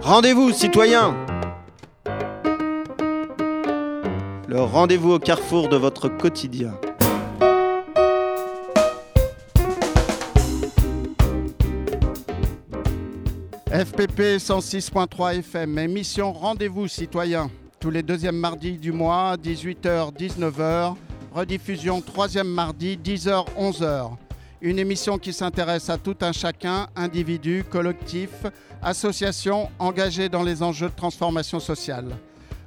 Rendez-vous, citoyens Le rendez-vous au carrefour de votre quotidien. FPP 106.3 FM, émission Rendez-vous citoyens, tous les deuxièmes mardis du mois, 18h-19h, rediffusion troisième mardi, 10h-11h. Une émission qui s'intéresse à tout un chacun, individu, collectif, association engagée dans les enjeux de transformation sociale.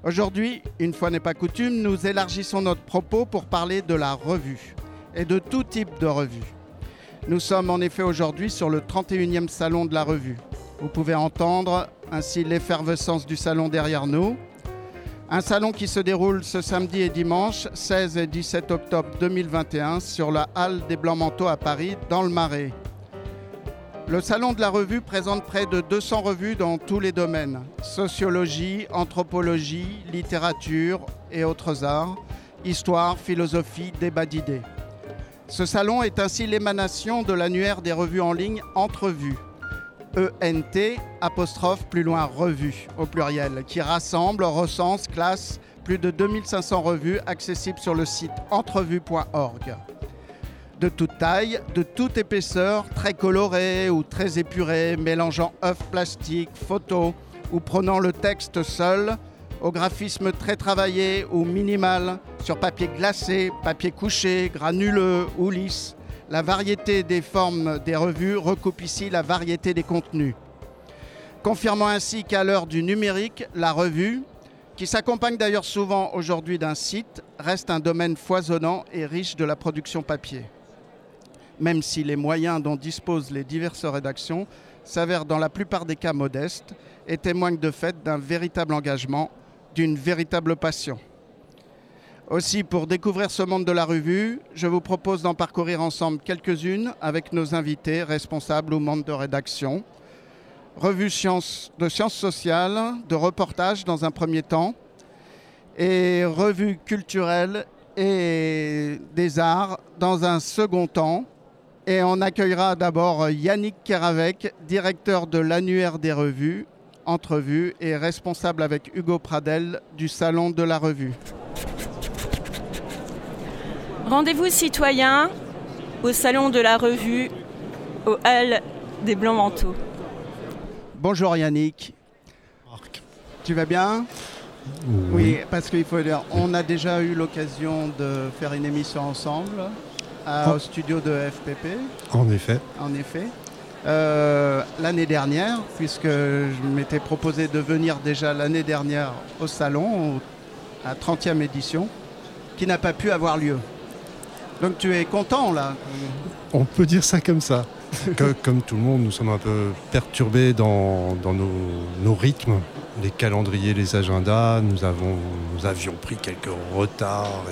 Aujourd'hui, une fois n'est pas coutume, nous élargissons notre propos pour parler de la revue et de tout type de revue. Nous sommes en effet aujourd'hui sur le 31e salon de la revue. Vous pouvez entendre ainsi l'effervescence du salon derrière nous. Un salon qui se déroule ce samedi et dimanche 16 et 17 octobre 2021 sur la Halle des Blancs-Manteaux à Paris, dans le Marais. Le salon de la revue présente près de 200 revues dans tous les domaines sociologie, anthropologie, littérature et autres arts, histoire, philosophie, débat d'idées. Ce salon est ainsi l'émanation de l'annuaire des revues en ligne Entrevues, ENT, apostrophe plus loin revue au pluriel, qui rassemble, recense, classe plus de 2500 revues accessibles sur le site entrevue.org. De toute taille, de toute épaisseur, très colorées ou très épurées, mélangeant œufs plastiques, photos ou prenant le texte seul, au graphisme très travaillé ou minimal, sur papier glacé, papier couché, granuleux ou lisse, la variété des formes des revues recoupe ici la variété des contenus. Confirmant ainsi qu'à l'heure du numérique, la revue, qui s'accompagne d'ailleurs souvent aujourd'hui d'un site, reste un domaine foisonnant et riche de la production papier. Même si les moyens dont disposent les diverses rédactions s'avèrent dans la plupart des cas modestes et témoignent de fait d'un véritable engagement, d'une véritable passion. Aussi, pour découvrir ce monde de la revue, je vous propose d'en parcourir ensemble quelques-unes avec nos invités, responsables ou membres de rédaction. Revue de sciences sociales, de reportage dans un premier temps, et revue culturelle et des arts dans un second temps. Et on accueillera d'abord Yannick Keravec, directeur de l'annuaire des revues, Entrevue, et responsable avec Hugo Pradel du Salon de la Revue. Rendez-vous citoyens au Salon de la Revue, au Hall des Blancs Manteaux. Bonjour Yannick. Tu vas bien? Oui. parce qu'il faut dire, on a déjà eu l'occasion de faire une émission ensemble à- Oh. au studio de FPP, En effet. en effet. Euh, l'année dernière, puisque je m'étais proposé de venir déjà l'année dernière au salon, au- à 30e édition, qui n'a pas pu avoir lieu. Donc tu es content là On peut dire ça comme ça. Que- comme tout le monde, nous sommes un peu perturbés dans, dans nos, nos rythmes, les calendriers, les agendas. Nous, avons, nous avions pris quelques retards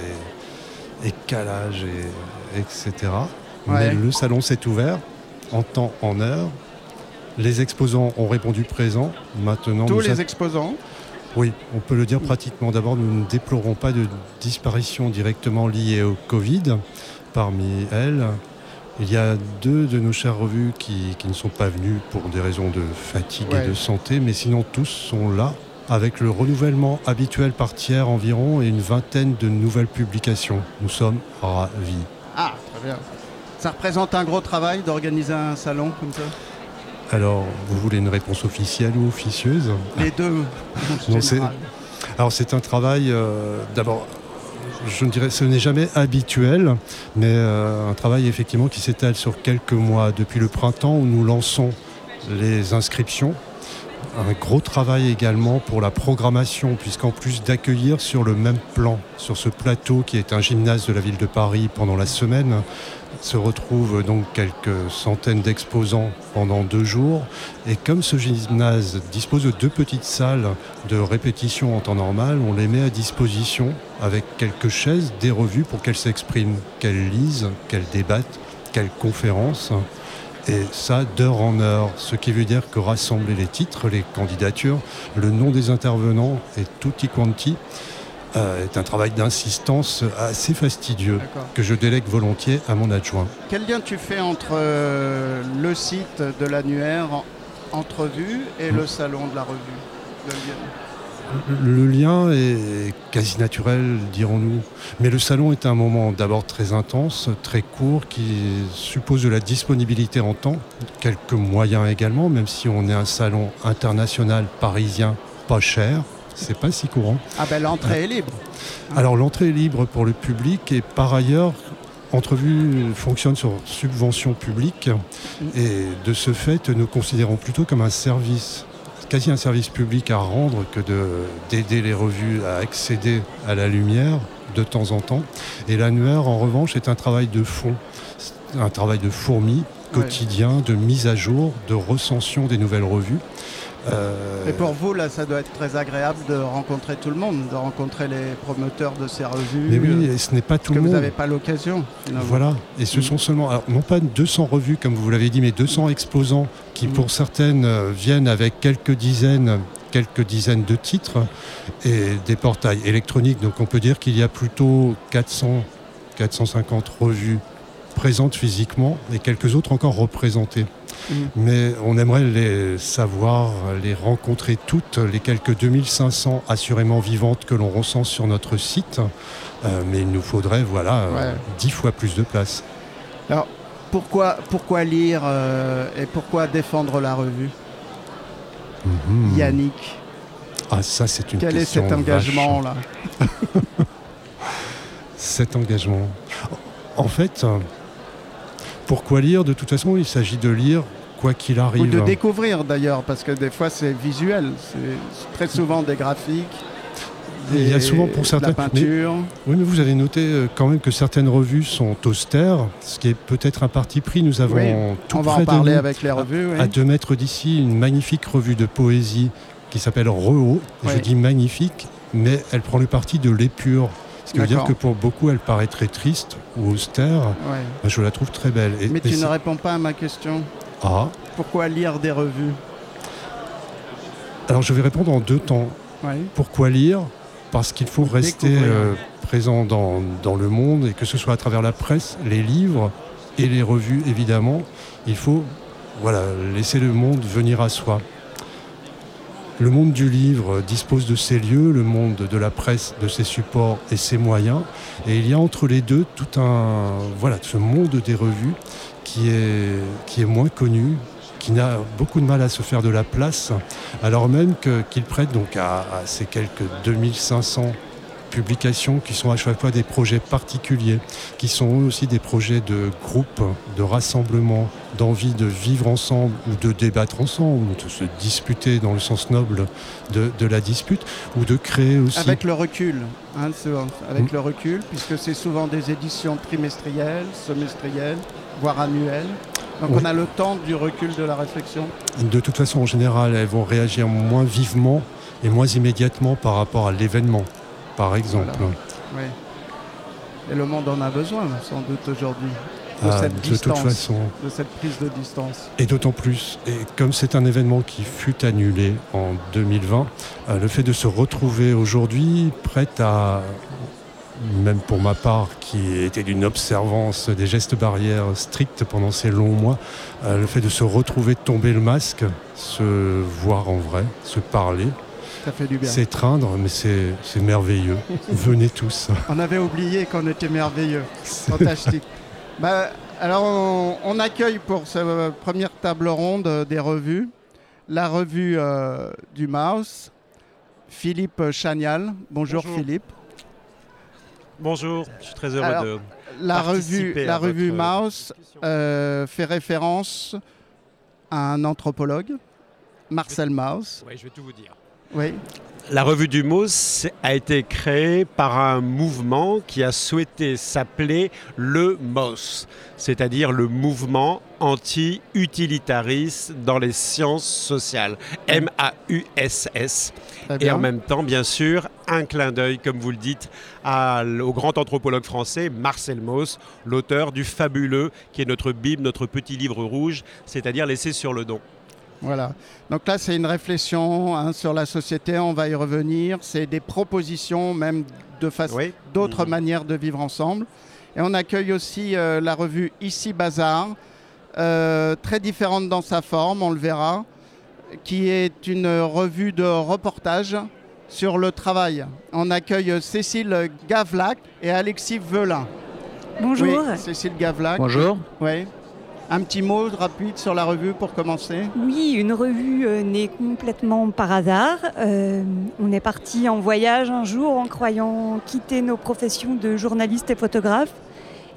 et, et calages, et, etc. Ouais. Mais le salon s'est ouvert en temps, en heure. Les exposants ont répondu présent. Maintenant, Tous nous les a- exposants. Oui, on peut le dire pratiquement. D'abord, nous ne déplorons pas de disparition directement liée au Covid. Parmi elles, il y a deux de nos chères revues qui, qui ne sont pas venues pour des raisons de fatigue Ouais. et de santé, mais sinon tous sont là avec le renouvellement habituel par tiers environ et une vingtaine de nouvelles publications. Nous sommes ravis. Ah, très bien. Ça représente un gros travail d'organiser un salon comme ça? Alors, vous voulez une réponse officielle ou officieuse Les deux. Non. Alors c'est un travail, euh, d'abord, je ne dirais, ce n'est jamais habituel, mais euh, un travail effectivement qui s'étale sur quelques mois, depuis le printemps où nous lançons les inscriptions. Un gros travail également pour la programmation, puisqu'en plus d'accueillir sur le même plan, sur ce plateau qui est un gymnase de la ville de Paris pendant la semaine, se retrouvent donc quelques centaines d'exposants pendant deux jours. Et comme ce gymnase dispose de deux petites salles de répétition en temps normal, on les met à disposition avec quelques chaises, des revues pour qu'elles s'expriment, qu'elles lisent, qu'elles débattent, qu'elles conférencent. Et ça d'heure en heure, ce qui veut dire que rassembler les titres, les candidatures, le nom des intervenants et tutti quanti, euh, est un travail d'insistance assez fastidieux que je délègue volontiers à mon adjoint. Quel lien tu fais entre euh, le site de l'annuaire Entrevue et le salon de la revue le lien est quasi naturel, dirons-nous. Mais le salon est un moment d'abord très intense, très court, qui suppose de la disponibilité en temps, quelques moyens également, même si on est un salon international parisien pas cher. C'est pas si courant. Ah ben l'entrée est libre. Alors l'entrée est libre pour le public et par ailleurs Entrevue fonctionne sur subvention publique et de ce fait, nous considérons plutôt comme un service, quasi un service public à rendre que d'aider les revues à accéder à la lumière de temps en temps. Et l'annuaire, en revanche, est un travail de fond, un travail de fourmi quotidien, de mise à jour, de recension des nouvelles revues. Euh, Et pour vous, là, ça doit être très agréable de rencontrer tout le monde, de rencontrer les promoteurs de ces revues. Mais oui, et ce n'est pas tout le monde. Vous n'avez pas l'occasion. Voilà, et ce mm. sont seulement, non pas 200 revues comme vous l'avez dit, mais 200 exposants qui, mm. pour certaines, euh, viennent avec quelques dizaines quelques dizaines de titres et des portails électroniques. Donc on peut dire qu'il y a plutôt 400, 450 revues présentes physiquement et quelques autres encore représentées. Mm. Mais on aimerait les savoir, les rencontrer toutes, les quelques 2500 assurément vivantes que l'on recense sur notre site. Euh, mais il nous faudrait voilà, 10 fois plus de place. Alors, pourquoi, pourquoi lire euh, et pourquoi défendre la revue? Mm-hmm. Yannick Ah, ça, c'est une Quel est cet engagement-là Cet engagement. En fait, pourquoi lire De toute façon, il s'agit de lire quoi qu'il arrive. Ou de découvrir d'ailleurs, parce que des fois c'est visuel. C'est très souvent des graphiques. il y a souvent pour certaines peintures. oui, mais vous avez noté euh, quand même que certaines revues sont austères, ce qui est peut-être un parti pris. Nous avons tout on va en parler avec les revues. À, deux mètres d'ici, une magnifique revue de poésie qui s'appelle Rehaut. Je dis magnifique, mais elle prend le parti de l'épure. Ce qui veut dire que pour beaucoup, elle paraît très triste ou austère. Je la trouve très belle. Mais tu ne réponds pas à ma question. Ah. Pourquoi lire des revues? Alors je vais répondre en deux temps. Pourquoi lire? Parce qu'il faut rester euh, présent dans, dans, le monde et que ce soit à travers la presse, les livres et les revues évidemment. Il faut voilà, laisser le monde venir à soi. Le monde du livre dispose de ses lieux, le monde de la presse de ses supports et ses moyens. Et il y a entre les deux tout un voilà ce monde des revues qui est, moins connu, qui n'a beaucoup de mal à se faire de la place, alors même qu'il prête donc à, ces quelques 2500 publications qui sont à chaque fois des projets particuliers, qui sont aussi des projets de groupe, de rassemblement, d'envie de vivre ensemble ou de débattre ensemble, ou de se disputer dans le sens noble de, la dispute, ou de créer aussi... Avec le recul, hein, avec mm. le recul, puisque c'est souvent des éditions trimestrielles, semestrielles, voire annuelles. Donc on a le temps du recul de la réflexion. De toute façon, en général, elles vont réagir moins vivement et moins immédiatement par rapport à l'événement par exemple. Oui. Et le monde en a besoin, sans doute, aujourd'hui. De, ah, cette distance, toute façon. de cette prise de distance. Et d'autant plus, et comme c'est un événement qui fut annulé en 2020, euh, le fait de se retrouver aujourd'hui prête à, même pour ma part, qui était d'une observance des gestes barrières strictes pendant ces longs mois, euh, le fait de se retrouver, tomber le masque, se voir en vrai, se parler, c'est traindre, mais c'est merveilleux. Venez tous. On avait oublié qu'on était merveilleux. Fantastique. bah, alors, on, accueille pour cette première table ronde des revues la revue euh, du Mouse, Philippe Chagnal. Bonjour, Philippe. Bonjour, je suis très heureux de la revue, la revue Mouse euh, fait référence à un anthropologue, Marcel Mauss. Oui, je vais tout vous dire. Oui. La revue du MOS a été créée par un mouvement qui a souhaité s'appeler le MOS, c'est-à-dire le mouvement anti-utilitariste dans les sciences sociales, M-A-U-S-S. Et en même temps, bien sûr, un clin d'œil, comme vous le dites, au grand anthropologue français Marcel Mauss, l'auteur du fabuleux, qui est notre Bible, notre petit livre rouge, c'est-à-dire laissé sur le don. Voilà. Donc là, c'est une réflexion hein, sur la société, on va y revenir. C'est des propositions, même de façon, d'autres mhm. manières de vivre ensemble. Et on accueille aussi euh, la revue Ici Bazar, euh, très différente dans sa forme, on le verra, qui est une revue de reportage sur le travail. On accueille Cécile Gavlac et Alexis Velin. Bonjour. Cécile Gavlac. Bonjour. Oui. Un petit mot rapide sur la revue pour commencer Oui, une revue euh, née complètement par hasard. Euh, on est parti en voyage un jour en croyant quitter nos professions de journaliste et photographe.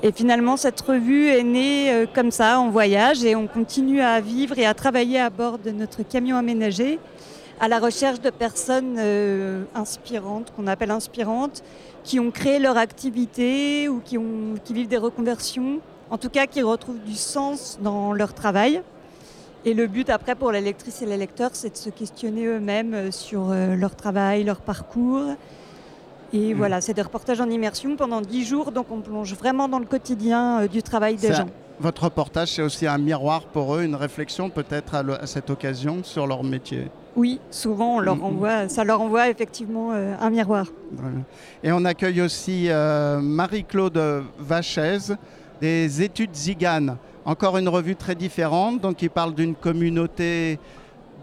Et finalement, cette revue est née euh, comme ça, en voyage, et on continue à vivre et à travailler à bord de notre camion aménagé à la recherche de personnes inspirantes, qu'on appelle inspirantes, qui ont créé leur activité ou qui, vivent des reconversions en tout cas qui retrouvent du sens dans leur travail. Et le but après pour la lectrice et les lecteurs, c'est de se questionner eux-mêmes euh, sur euh, leur travail, leur parcours. Et mm. voilà, c'est des reportages en immersion pendant dix jours, donc on plonge vraiment dans le quotidien euh, du travail des gens. votre reportage, c'est aussi un miroir pour eux, une réflexion peut-être à, cette occasion sur leur métier. Oui, souvent on leur envoie, ça leur envoie effectivement un miroir. Et on accueille aussi Marie-Claude Vachez, des études Zigane. Encore une revue très différente, donc qui parle d'une communauté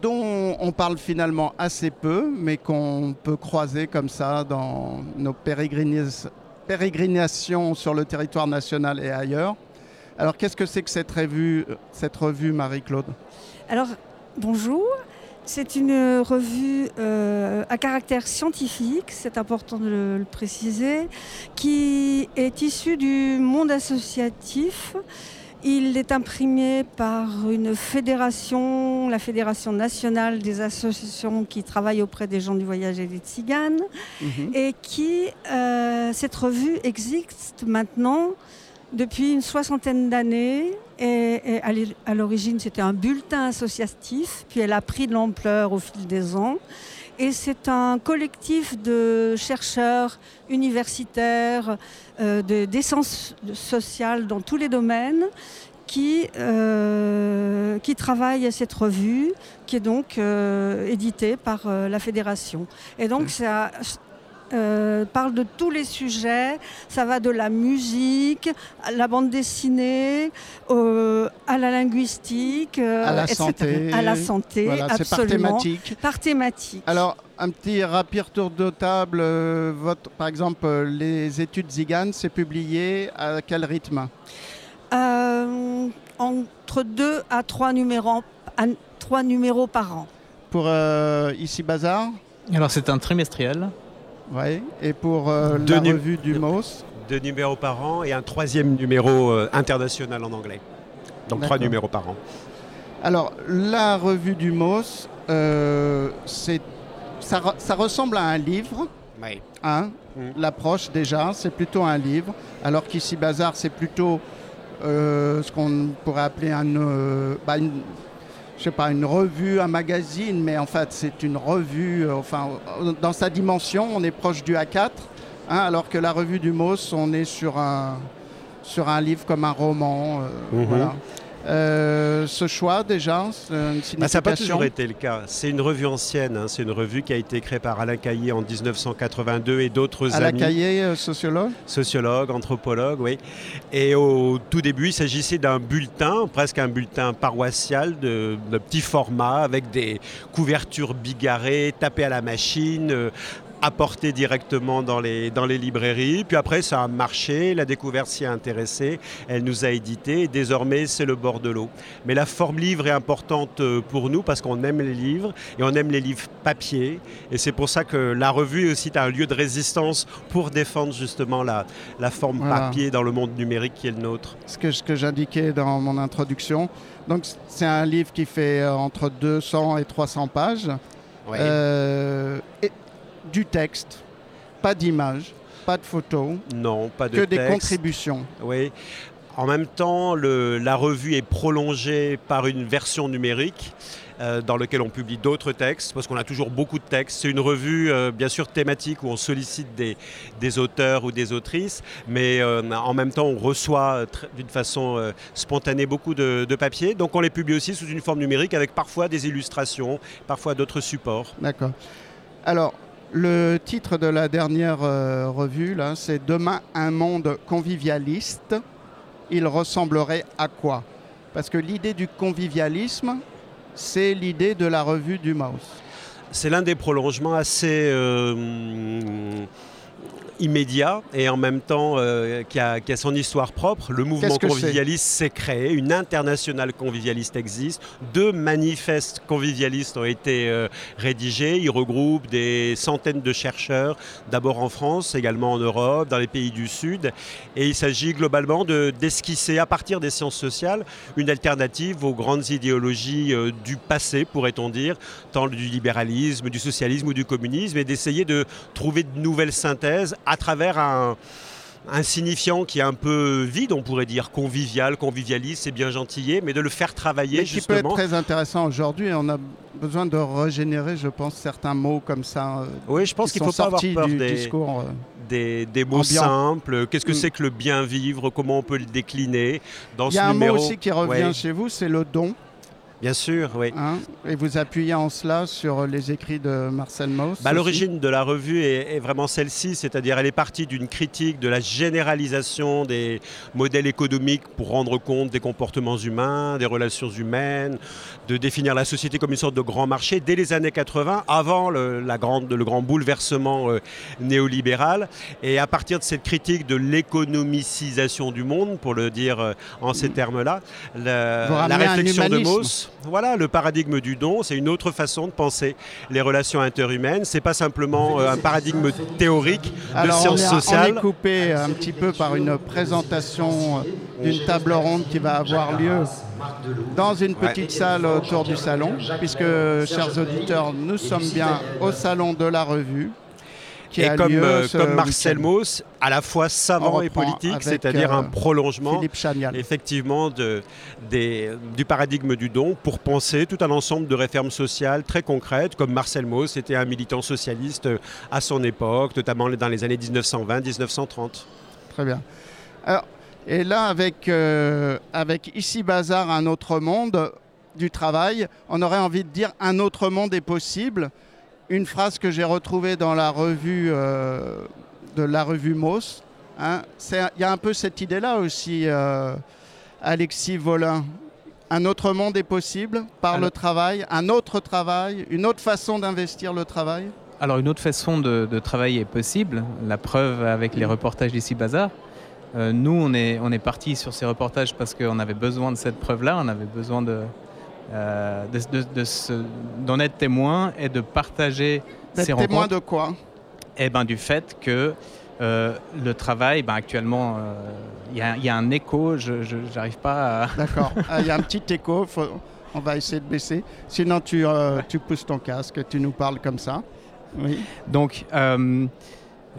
dont on parle finalement assez peu, mais qu'on peut croiser comme ça dans nos pérégrinations sur le territoire national et ailleurs. Alors qu'est-ce que c'est que cette revue, cette revue Marie-Claude? Alors bonjour, c'est une revue euh, à caractère scientifique, c'est important de le, préciser, qui est issue du monde associatif. Il est imprimé par une fédération, la Fédération nationale des associations qui travaillent auprès des gens du voyage et des tziganes, mhm. et qui, euh, cette revue existe maintenant depuis une soixantaine d'années. Et, à l'origine, c'était un bulletin associatif, puis elle a pris de l'ampleur au fil des ans. Et c'est un collectif de chercheurs universitaires euh, d'essence sociale dans tous les domaines qui, euh, qui travaillent à cette revue, qui est donc euh, éditée par euh, la fédération. Et donc, ça, euh, parle de tous les sujets. Ça va de la musique, à la bande dessinée, euh, à la linguistique, euh, à la santé. À la santé, C'est par thématique. Par thématique. Alors, un petit rapide tour de table. Votre, par exemple, les études Zigane, c'est publié à quel rythme? Entre deux à trois numéros, à trois numéros par an. Pour Ici Bazar alors c'est un trimestriel oui, et pour euh, la revue du MOS Deux numéros par an et un troisième numéro euh, international en anglais. Donc trois numéros par an. Alors, la revue du MOS, euh, ça, ça, ressemble à un livre. Oui. Hein, mm. L'approche déjà, c'est plutôt un livre. Alors qu'ici, Bazar, c'est plutôt ce qu'on pourrait appeler un, bah, une, je sais pas, une revue, un magazine, mais en fait c'est une revue, euh, enfin dans sa dimension, on est proche du A4, hein, alors que la revue du MOS, on est sur un, sur un livre comme un roman. Euh, mhm. voilà. Euh, ce choix déjà, une bah, Ça n'a pas toujours été le cas. C'est une revue ancienne, hein. c'est une revue qui a été créée par Alain Caillé en 1982 et d'autres amis. Alain Caillé, euh, sociologue Sociologue, anthropologue, oui. Et au tout début, il s'agissait d'un bulletin, presque un bulletin paroissial de, de, petit format avec des couvertures bigarrées, tapées à la machine, euh, apporté directement dans les, dans les librairies. Puis après, ça a marché, la découverte s'y a intéressée, elle nous a édité et désormais, c'est le bord de l'eau. Mais la forme livre est importante euh, pour nous parce qu'on aime les livres et on aime les livres papier. Et c'est pour ça que la revue est aussi un lieu de résistance pour défendre justement la, la forme papier dans le monde numérique qui est le nôtre. Ce que, ce que j'indiquais dans mon introduction, donc c'est un livre qui fait euh, entre 200 et 300 pages. Euh, et du texte, pas d'image, pas de photos. Non, pas de Que des contributions. Oui. En même temps, la revue est prolongée par une version numérique euh, dans lequel on publie d'autres textes, parce qu'on a toujours beaucoup de textes. C'est une revue, euh, bien sûr, thématique où on sollicite des, des auteurs ou des autrices, mais euh, en même temps, on reçoit d'une façon spontanée beaucoup de, de papiers. Donc on les publie aussi sous une forme numérique avec parfois des illustrations, parfois d'autres supports. D'accord. Alors, le titre de la dernière euh, revue, là, c'est Demain un monde convivialiste. Il ressemblerait à quoi? Parce que l'idée du convivialisme, c'est l'idée de la revue du Mouse. C'est l'un des prolongements assez euh, immédiat et en même temps euh, qui, a, qui a son histoire propre. Le mouvement convivialiste s'est créé, une internationale convivialiste existe, deux manifestes convivialistes ont été euh, rédigés, ils regroupent des centaines de chercheurs, d'abord en France, également en Europe, dans les pays du Sud, et il s'agit globalement de- d'esquisser à partir des sciences sociales une alternative aux grandes idéologies euh, du passé, pourrait-on dire, tant du libéralisme, du socialisme ou du communisme, et d'essayer de trouver de nouvelles synthèses à travers un, un signifiant qui est un peu vide, on pourrait dire convivial, convivialiste, c'est bien gentillé, mais de le faire travailler Mais qui peut être justement. très intéressant aujourd'hui. On a besoin de régénérer, je pense, certains mots comme ça. euh, Oui, je pense qui qu'il ne faut pas avoir peur du des, discours. euh. des, des mots ambiant. simples. Qu'est-ce que Mm. c'est que le bien vivre? Comment on peut le décliner dans Il y a ce un numéro? mot aussi qui revient Ouais, chez vous, c'est le don. Bien sûr, oui. hein, et vous appuyez en cela sur les écrits de Marcel Mauss. Bah. L'origine de la revue est, est vraiment celle-ci, c'est-à-dire elle est partie d'une critique de la généralisation des modèles économiques pour rendre compte des comportements humains, des relations humaines, de définir la société comme une sorte de grand marché dès les années 80, avant le, la grande, le grand bouleversement euh, néolibéral. Et à partir de cette critique de l'économicisation du monde, pour le dire euh, en ces termes-là, la, réflexion de. Mauss, voilà, le paradigme du don, c'est une autre façon de penser les relations interhumaines. C'est pas simplement euh, un paradigme théorique de Alors, on sciences est, on sociales. est coupé un petit peu par une présentation euh, d'une table ronde qui va avoir lieu dans une petite salle autour du salon, puisque, chers auditeurs, nous sommes bien au salon de la revue. Qui Et a comme, lieu euh, ce comme Marcel. Mauss, à la fois savant et politique, c'est-à-dire euh, un prolongement Philippe Chanial. effectivement de, des- du paradigme du don pour penser tout un ensemble de réformes sociales très concrètes, comme Marcel Mauss était un militant socialiste euh, à son époque, notamment dans les années 1920-1930. Très bien. Alors, et là, avec, euh, avec Ici Bazar, un autre monde du travail, on aurait envie de dire un autre monde est possible. Une phrase que j'ai retrouvée dans la revue euh, de la revue Moss. hein. Il y a un peu cette idée-là aussi, euh, Alexis Volin. Un autre monde est possible par le travail, un autre travail, une autre façon d'investir le travail. Alors une autre façon de, de travailler est possible, la preuve avec les reportages d'ici Bazar. Euh, nous, on est, on est parti sur ces reportages parce qu'on avait besoin de cette preuve-là, on avait besoin de, euh, de- de- de se- d'en être témoin et de partager ces témoin rencontres. de quoi? Eh ben, du fait que euh, le travail, ben, actuellement, euh, il y, a- il y a un écho, je n'arrive pas à... D'accord. Ah, Il y a un petit écho. faut- On va essayer de baisser. Sinon, tu, tu pousses ton casque, tu nous parles comme ça. Oui. Donc,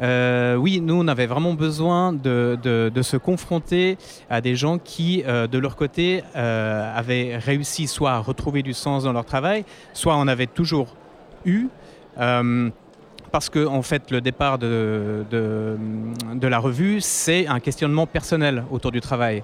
euh, oui, nous, on avait vraiment besoin de, de- de se confronter à des gens qui, euh, de leur côté, euh, avaient réussi soit à retrouver du sens dans leur travail, soit en avaient toujours eu. parce que, en fait, le départ de, la revue, c'est un questionnement personnel autour du travail.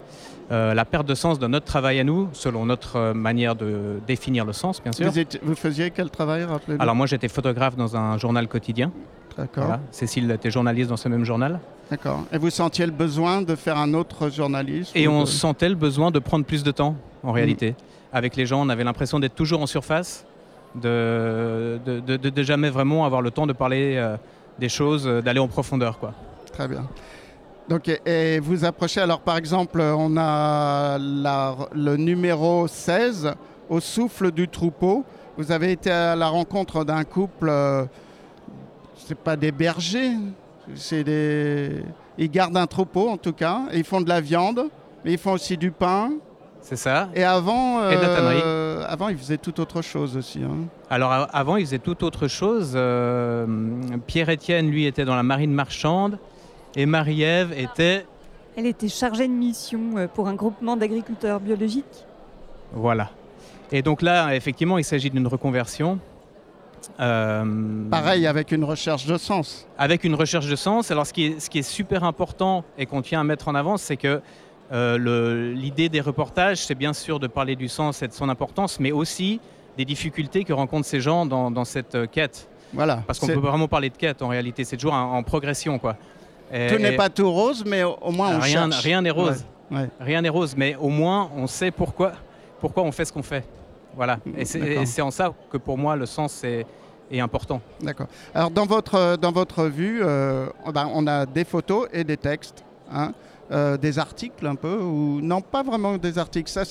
Euh, la perte de sens de notre travail à nous, selon notre euh, manière de définir le sens, bien sûr. Vous, vous faisiez quel travail, rappelez-nous Alors moi j'étais photographe dans un journal quotidien. D'accord. Voilà. Cécile était journaliste dans ce même journal. D'accord. Et vous sentiez le besoin de faire un autre journalisme Et on de- sentait le besoin de prendre plus de temps, en réalité. Avec les gens, on avait l'impression d'être toujours en surface, de, de, de- de- de jamais vraiment avoir le temps de parler euh, des choses, euh, d'aller en profondeur. Quoi. Très bien. Donc, et, et vous approchez, alors par exemple, on a la- le numéro 16, au souffle du troupeau. Vous avez été à la rencontre d'un couple, euh, c'est pas des bergers, c'est des... Ils gardent un troupeau en tout cas, et ils font de la viande, mais ils font aussi du pain. C'est ça. Et avant, Et euh, avant ils faisaient tout autre chose aussi. hein. Alors a- avant, ils faisaient tout autre chose. Euh, Pierre-Étienne, lui, était dans la marine marchande. Et Marie-Ève était... Elle était chargée de mission euh, pour un groupement d'agriculteurs biologiques. Voilà. Et donc là, effectivement, il s'agit d'une reconversion. Euh, Pareil avec une recherche de sens. Avec une recherche de sens. Alors ce qui est, ce qui est super important et qu'on tient à mettre en avant, c'est que euh, l'idée des reportages, c'est bien sûr de parler du sens et de son importance, mais aussi des difficultés que rencontrent ces gens dans, cette euh, quête. Voilà. Parce qu'on peut vraiment parler de quête en réalité, c'est toujours en, progression. Quoi. tout n'est pas tout rose, mais au moins on rien, cherche. Rien n'est rose. Rien n'est rose, mais au moins on sait pourquoi, pourquoi on fait ce qu'on fait. Voilà. Et c'est en ça que pour moi le sens est, important. D'accord. Alors dans votre, dans votre vue, euh, ben, on a des photos et des textes. Hein. Euh, des articles un peu ou non pas vraiment des articles ça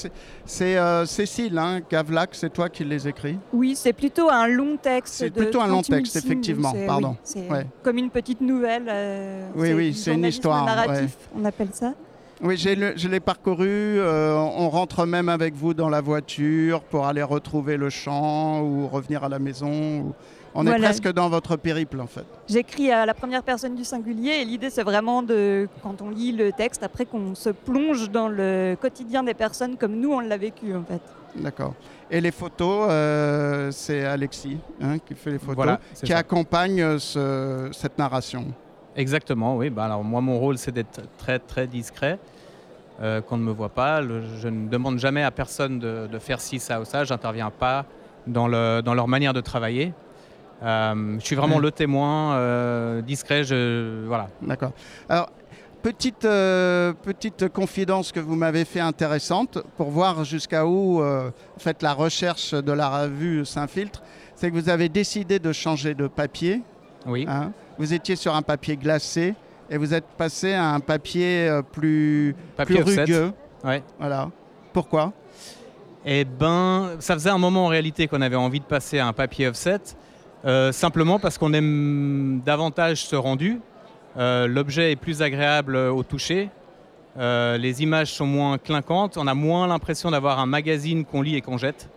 c'est euh, Cécile hein, Gavlac c'est toi qui les écris? Oui c'est plutôt un long texte c'est plutôt un long texte effectivement pardon comme une petite nouvelle oui oui c'est une histoire narratif on appelle ça oui, je l'ai parcouru. Euh, on rentre même avec vous dans la voiture pour aller retrouver le champ ou revenir à la maison. On est presque dans votre périple en fait. J'écris à la première personne du singulier et l'idée c'est vraiment de, quand on lit le texte, après qu'on se plonge dans le quotidien des personnes comme nous on l'a vécu en fait. D'accord. Et les photos, euh, c'est Alexis hein, qui fait les photos, qui accompagne cette narration. Exactement, oui. Bah, alors moi, mon rôle, c'est d'être très très discret, euh, qu'on ne me voit pas. je ne demande jamais à personne de, faire ci, ça ou ça. J'interviens pas dans, le, dans leur manière de travailler. Euh, je suis vraiment le témoin euh, discret. Je, voilà. D'accord. Alors, petite, petite confidence que vous m'avez fait intéressante pour voir jusqu'à où en fait, la recherche de la revue s'infiltre. C'est que vous avez décidé de changer de papier. Oui. Hein vous étiez sur un papier glacé et vous êtes passé à un papier euh, plus, papier plus rugueux. Ouais. Voilà. Pourquoi? Eh ben, ça faisait un moment en réalité qu'on avait envie de passer à un papier offset, euh, simplement parce qu'on aime davantage ce rendu. Euh, l'objet est plus agréable au toucher. les images sont moins clinquantes. On a moins l'impression d'avoir un magazine qu'on lit et qu'on jette.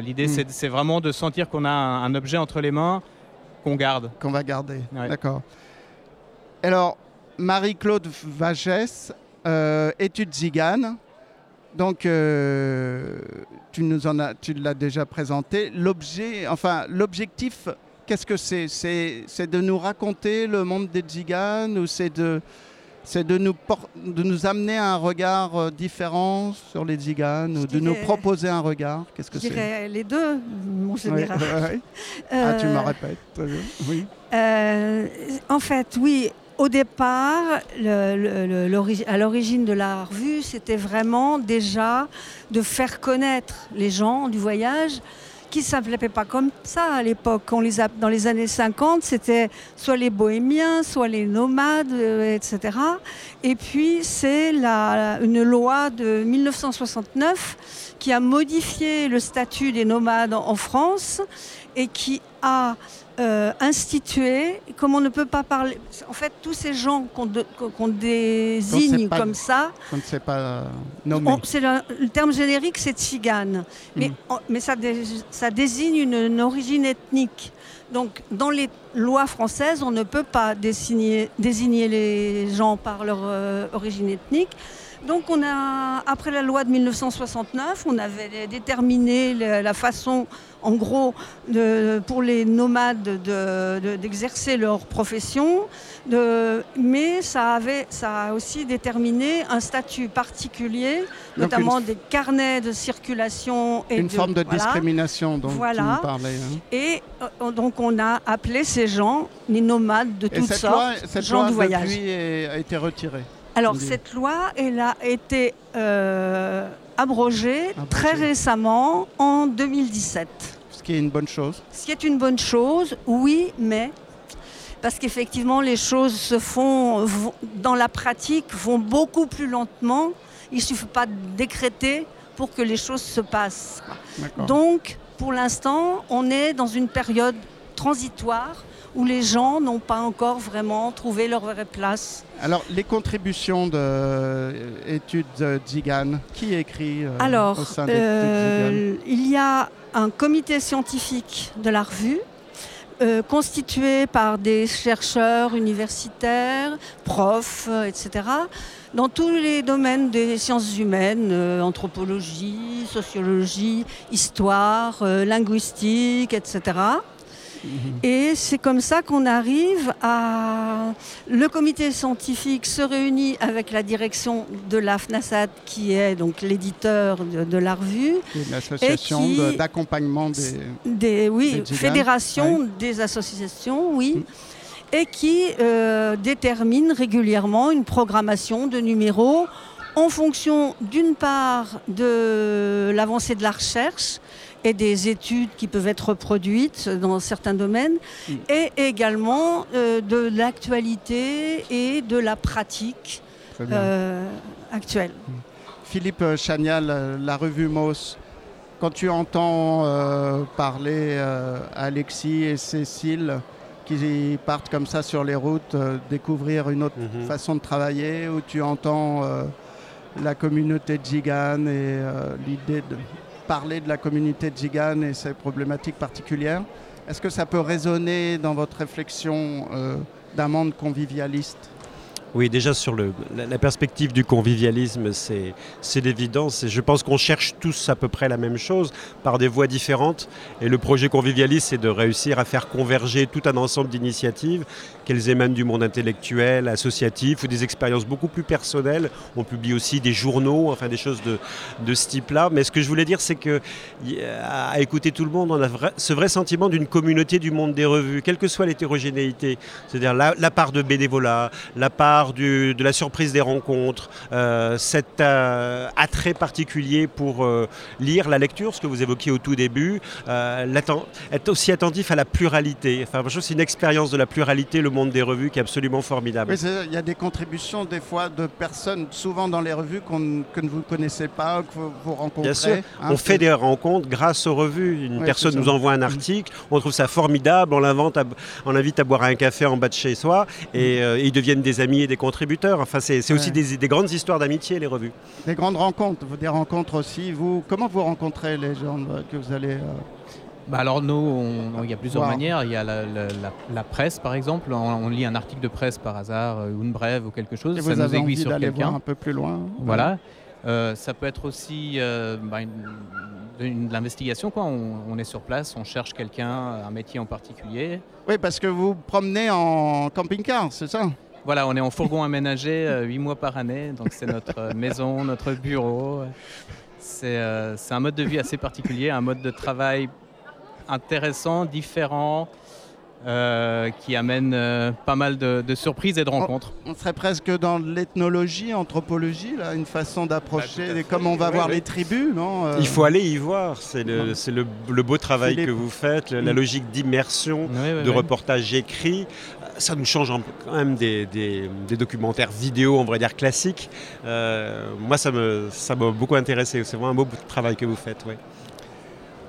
L'idée, hmm. c'est vraiment de sentir qu'on a un objet entre les mains qu'on garde. Qu'on va garder. D'accord. Alors, Marie-Claude Vagès, euh, étude Zigane. Donc, euh, tu nous en as, tu l'as déjà présenté. L'objet, enfin, l'objectif, qu'est-ce que c'est C'est de nous raconter le monde des Ziganes ou c'est de c'est de nous, de nous amener à un regard euh, différent sur les Ziganes ou de nous proposer un regard Qu'est-ce que c'est? les deux, mon général. ah, tu me répètes. Oui. Euh, en fait, oui. Au départ, à l'origine de la revue, c'était vraiment déjà de faire connaître les gens du voyage qui ne s'appelaient pas comme ça à l'époque. dans les années 50, c'était soit les bohémiens, soit les nomades, euh, etc. Et puis c'est une loi de 1969 qui a modifié le statut des nomades en France et qui a euh, institué, comme on ne peut pas parler, en fait, tous ces gens qu'on désigne comme ça, on ne sait pas nommer. le, terme générique, c'est tzigane, mais, hmm. mais ça, ça, désigne une, origine ethnique. Donc, dans les lois françaises, on ne peut pas désigner, désigner les gens par leur euh, origine ethnique. Donc on a, après la loi de 1969, on avait déterminé la façon, en gros, pour les nomades d'exercer leur profession, mais ça, avait, ça a aussi déterminé un statut particulier, notamment des carnets de circulation. Et une forme de discrimination dont tu nous parlais. Hein. Et euh, donc on a appelé ces gens les nomades de toutes sortes, cette gens loi, du voyage. a été retirée. Alors cette loi, elle a été euh, abrogée, très récemment, en 2017. Qui est une bonne chose. Ce qui est une bonne chose, oui, mais parce qu'effectivement les choses se font dans la pratique vont beaucoup plus lentement. Il ne suffit pas de décréter pour que les choses se passent. Donc pour l'instant, on est dans une période transitoire où les gens n'ont pas encore vraiment trouvé leur vraie place. Alors, les contributions de l'étude euh, Zigan, qui écrit euh, Alors, au sein euh, il y a un comité scientifique de la revue, euh, constituée par des chercheurs universitaires, profs, euh, etc., dans tous les domaines des sciences humaines, euh, anthropologie, sociologie, histoire, linguistique, etc. Et c'est comme ça qu'on arrive à... Le comité scientifique se réunit avec la direction de la FNASAT, qui est donc l'éditeur de, la revue. L'association d'accompagnement des... des... Oui, fédération des associations, oui. Mm. Et qui euh, détermine régulièrement une programmation de numéros en fonction d'une part de l'avancée de la recherche, et des études qui peuvent être reproduites dans certains domaines, mm. et également euh, de l'actualité et de la pratique euh, actuelle. Mm. Philippe Chagnal, la revue MOS, quand tu entends euh, parler Alexis et Cécile qui partent comme ça sur les routes, découvrir une autre mm-hmm. façon de travailler, où tu entends la communauté Jigan et l'idée de parler de la communauté de Zigan et ses problématiques particulières. Est-ce que ça peut résonner dans votre réflexion euh, d'un monde convivialiste? Oui, déjà sur la, perspective du convivialisme, c'est l'évidence. Je pense qu'on cherche tous à peu près la même chose par des voies différentes. Et le projet convivialiste, c'est de réussir à faire converger tout un ensemble d'initiatives, qu'elles émanent du monde intellectuel, associatif ou des expériences beaucoup plus personnelles. On publie aussi des journaux, enfin des choses de, de ce type-là. Mais ce que je voulais dire, c'est que à écouter tout le monde, on a ce vrai sentiment d'une communauté du monde des revues, quelle que soit l'hétérogénéité. C'est-à-dire la, la part de bénévolat, la part de la surprise des rencontres, euh, cet euh, attrait particulier pour euh, lire la lecture, ce que vous évoquiez au tout début, être aussi attentif à la pluralité. Enfin, je c'est une expérience de la pluralité, le monde des revues, qui est absolument formidable. il y a des contributions des fois de personnes, souvent dans les revues, que ne vous connaissez pas, que vous, rencontrez. Bien sûr, hein, on fait des rencontres grâce aux revues. Une personne nous envoie un article, on trouve ça formidable, on l'invite à boire un café en bas de chez soi, et ils deviennent des amis et des contributeurs. Enfin, c'est aussi des, grandes histoires d'amitié, les revues. Des grandes rencontres, des rencontres aussi. Vous, comment vous rencontrez les gens que vous allez... Euh, bah alors nous, il y a plusieurs manières. Il y a la, presse, par exemple. On, lit un article de presse par hasard, euh, ou une brève ou quelque chose. Et ça vous nous aiguille sur quelqu'un. un peu plus loin. Voilà. Euh, ça peut être aussi bah, une, de l'investigation. Quoi. On, est sur place, on cherche quelqu'un, un métier en particulier. Oui, parce que vous promenez en camping-car, c'est ça? Voilà, on est en fourgon aménagé, 8 euh, mois par année, donc c'est notre euh, maison, notre bureau. Euh, c'est un mode de vie assez particulier, un mode de travail intéressant, différent, euh, qui amène euh, pas mal de, surprises et de rencontres. On, serait presque dans l'ethnologie, anthropologie, là, une façon d'approcher, bah, comme on va voir les tribus, non euh? Il faut aller y voir, c'est le, le, beau travail que vous faites, la mm. logique d'immersion, de reportage écrit. Ça nous change quand même des, documentaires vidéo, on va dire classiques. moi, ça m'a ça beaucoup intéressé, c'est vraiment un beau travail que vous faites. Ouais.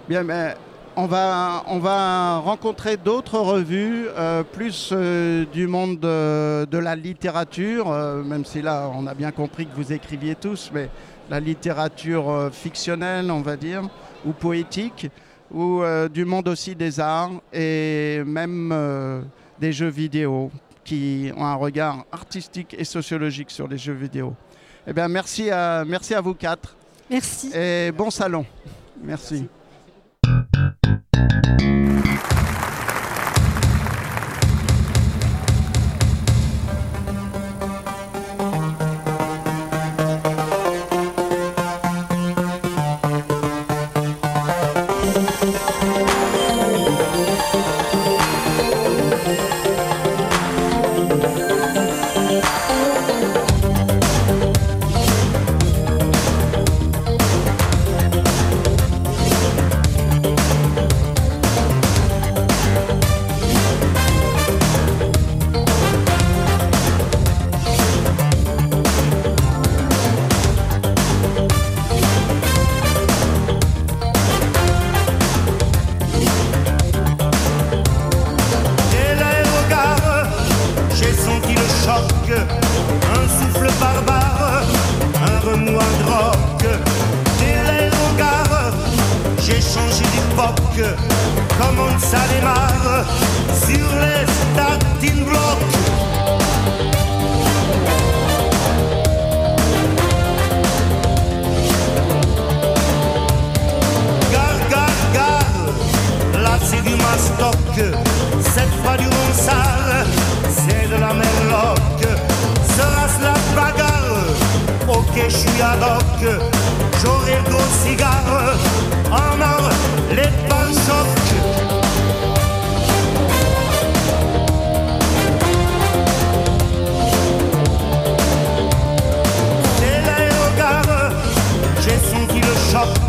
Bien, mais on va, on va rencontrer d'autres revues, euh, plus euh, du monde de, la littérature, euh, même si là on a bien compris que vous écriviez tous, mais la littérature fictionnelle, on va dire, ou poétique, ou du monde aussi des arts et même des jeux vidéo qui ont un regard artistique et sociologique sur les jeux vidéo. Eh bien, merci à, merci à vous quatre. Merci. Et bon salon. merci.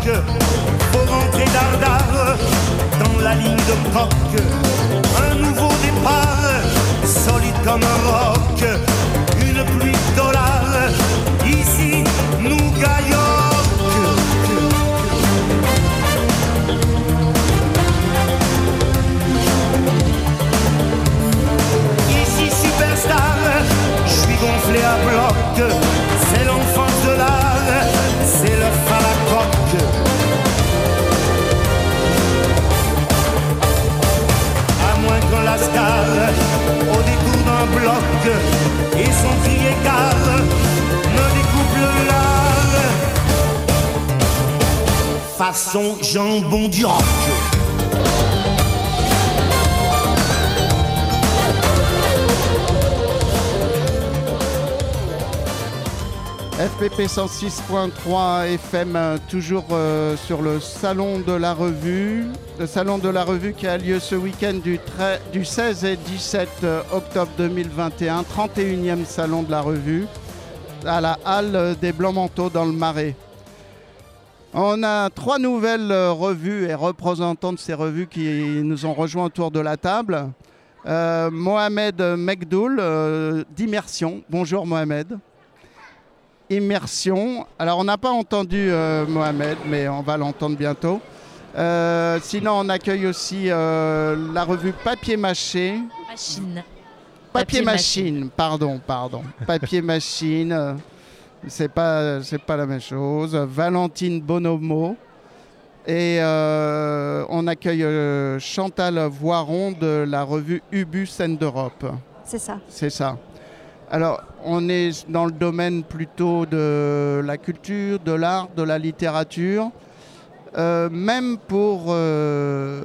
Choc. Faut rentrer dardard dans la ligne de coque. Un nouveau départ, solide comme un roc. Et son petit écart me découpe le lard. Façon jambon du rock. FPP 106.3 FM, euh, toujours euh, sur le Salon de la Revue. Le Salon de la Revue qui a lieu ce week-end du, trai- du 16 et 17 euh, octobre 2021, 31e Salon de la Revue, à la Halle des Blancs-Manteaux dans le Marais. On a trois nouvelles revues et représentants de ces revues qui nous ont rejoints autour de la table. Mohamed Mekdoul d'Immersion. Bonjour Mohamed. Immersion. Alors, on n'a pas entendu euh, Mohamed, mais on va l'entendre bientôt. Euh, sinon, on accueille aussi euh, la revue Papier Mâché. Machine. Papier Papier Machine, pardon, pardon. Papier Machine, euh, c'est pas, c'est pas la même chose. Valentine Bonomo. Et euh, on accueille euh, Chantal Voiron de la revue Ubu Scène d'Europe. C'est ça. C'est ça. Alors, on est dans le domaine plutôt de la culture, de l'art, de la littérature, euh, même pour euh,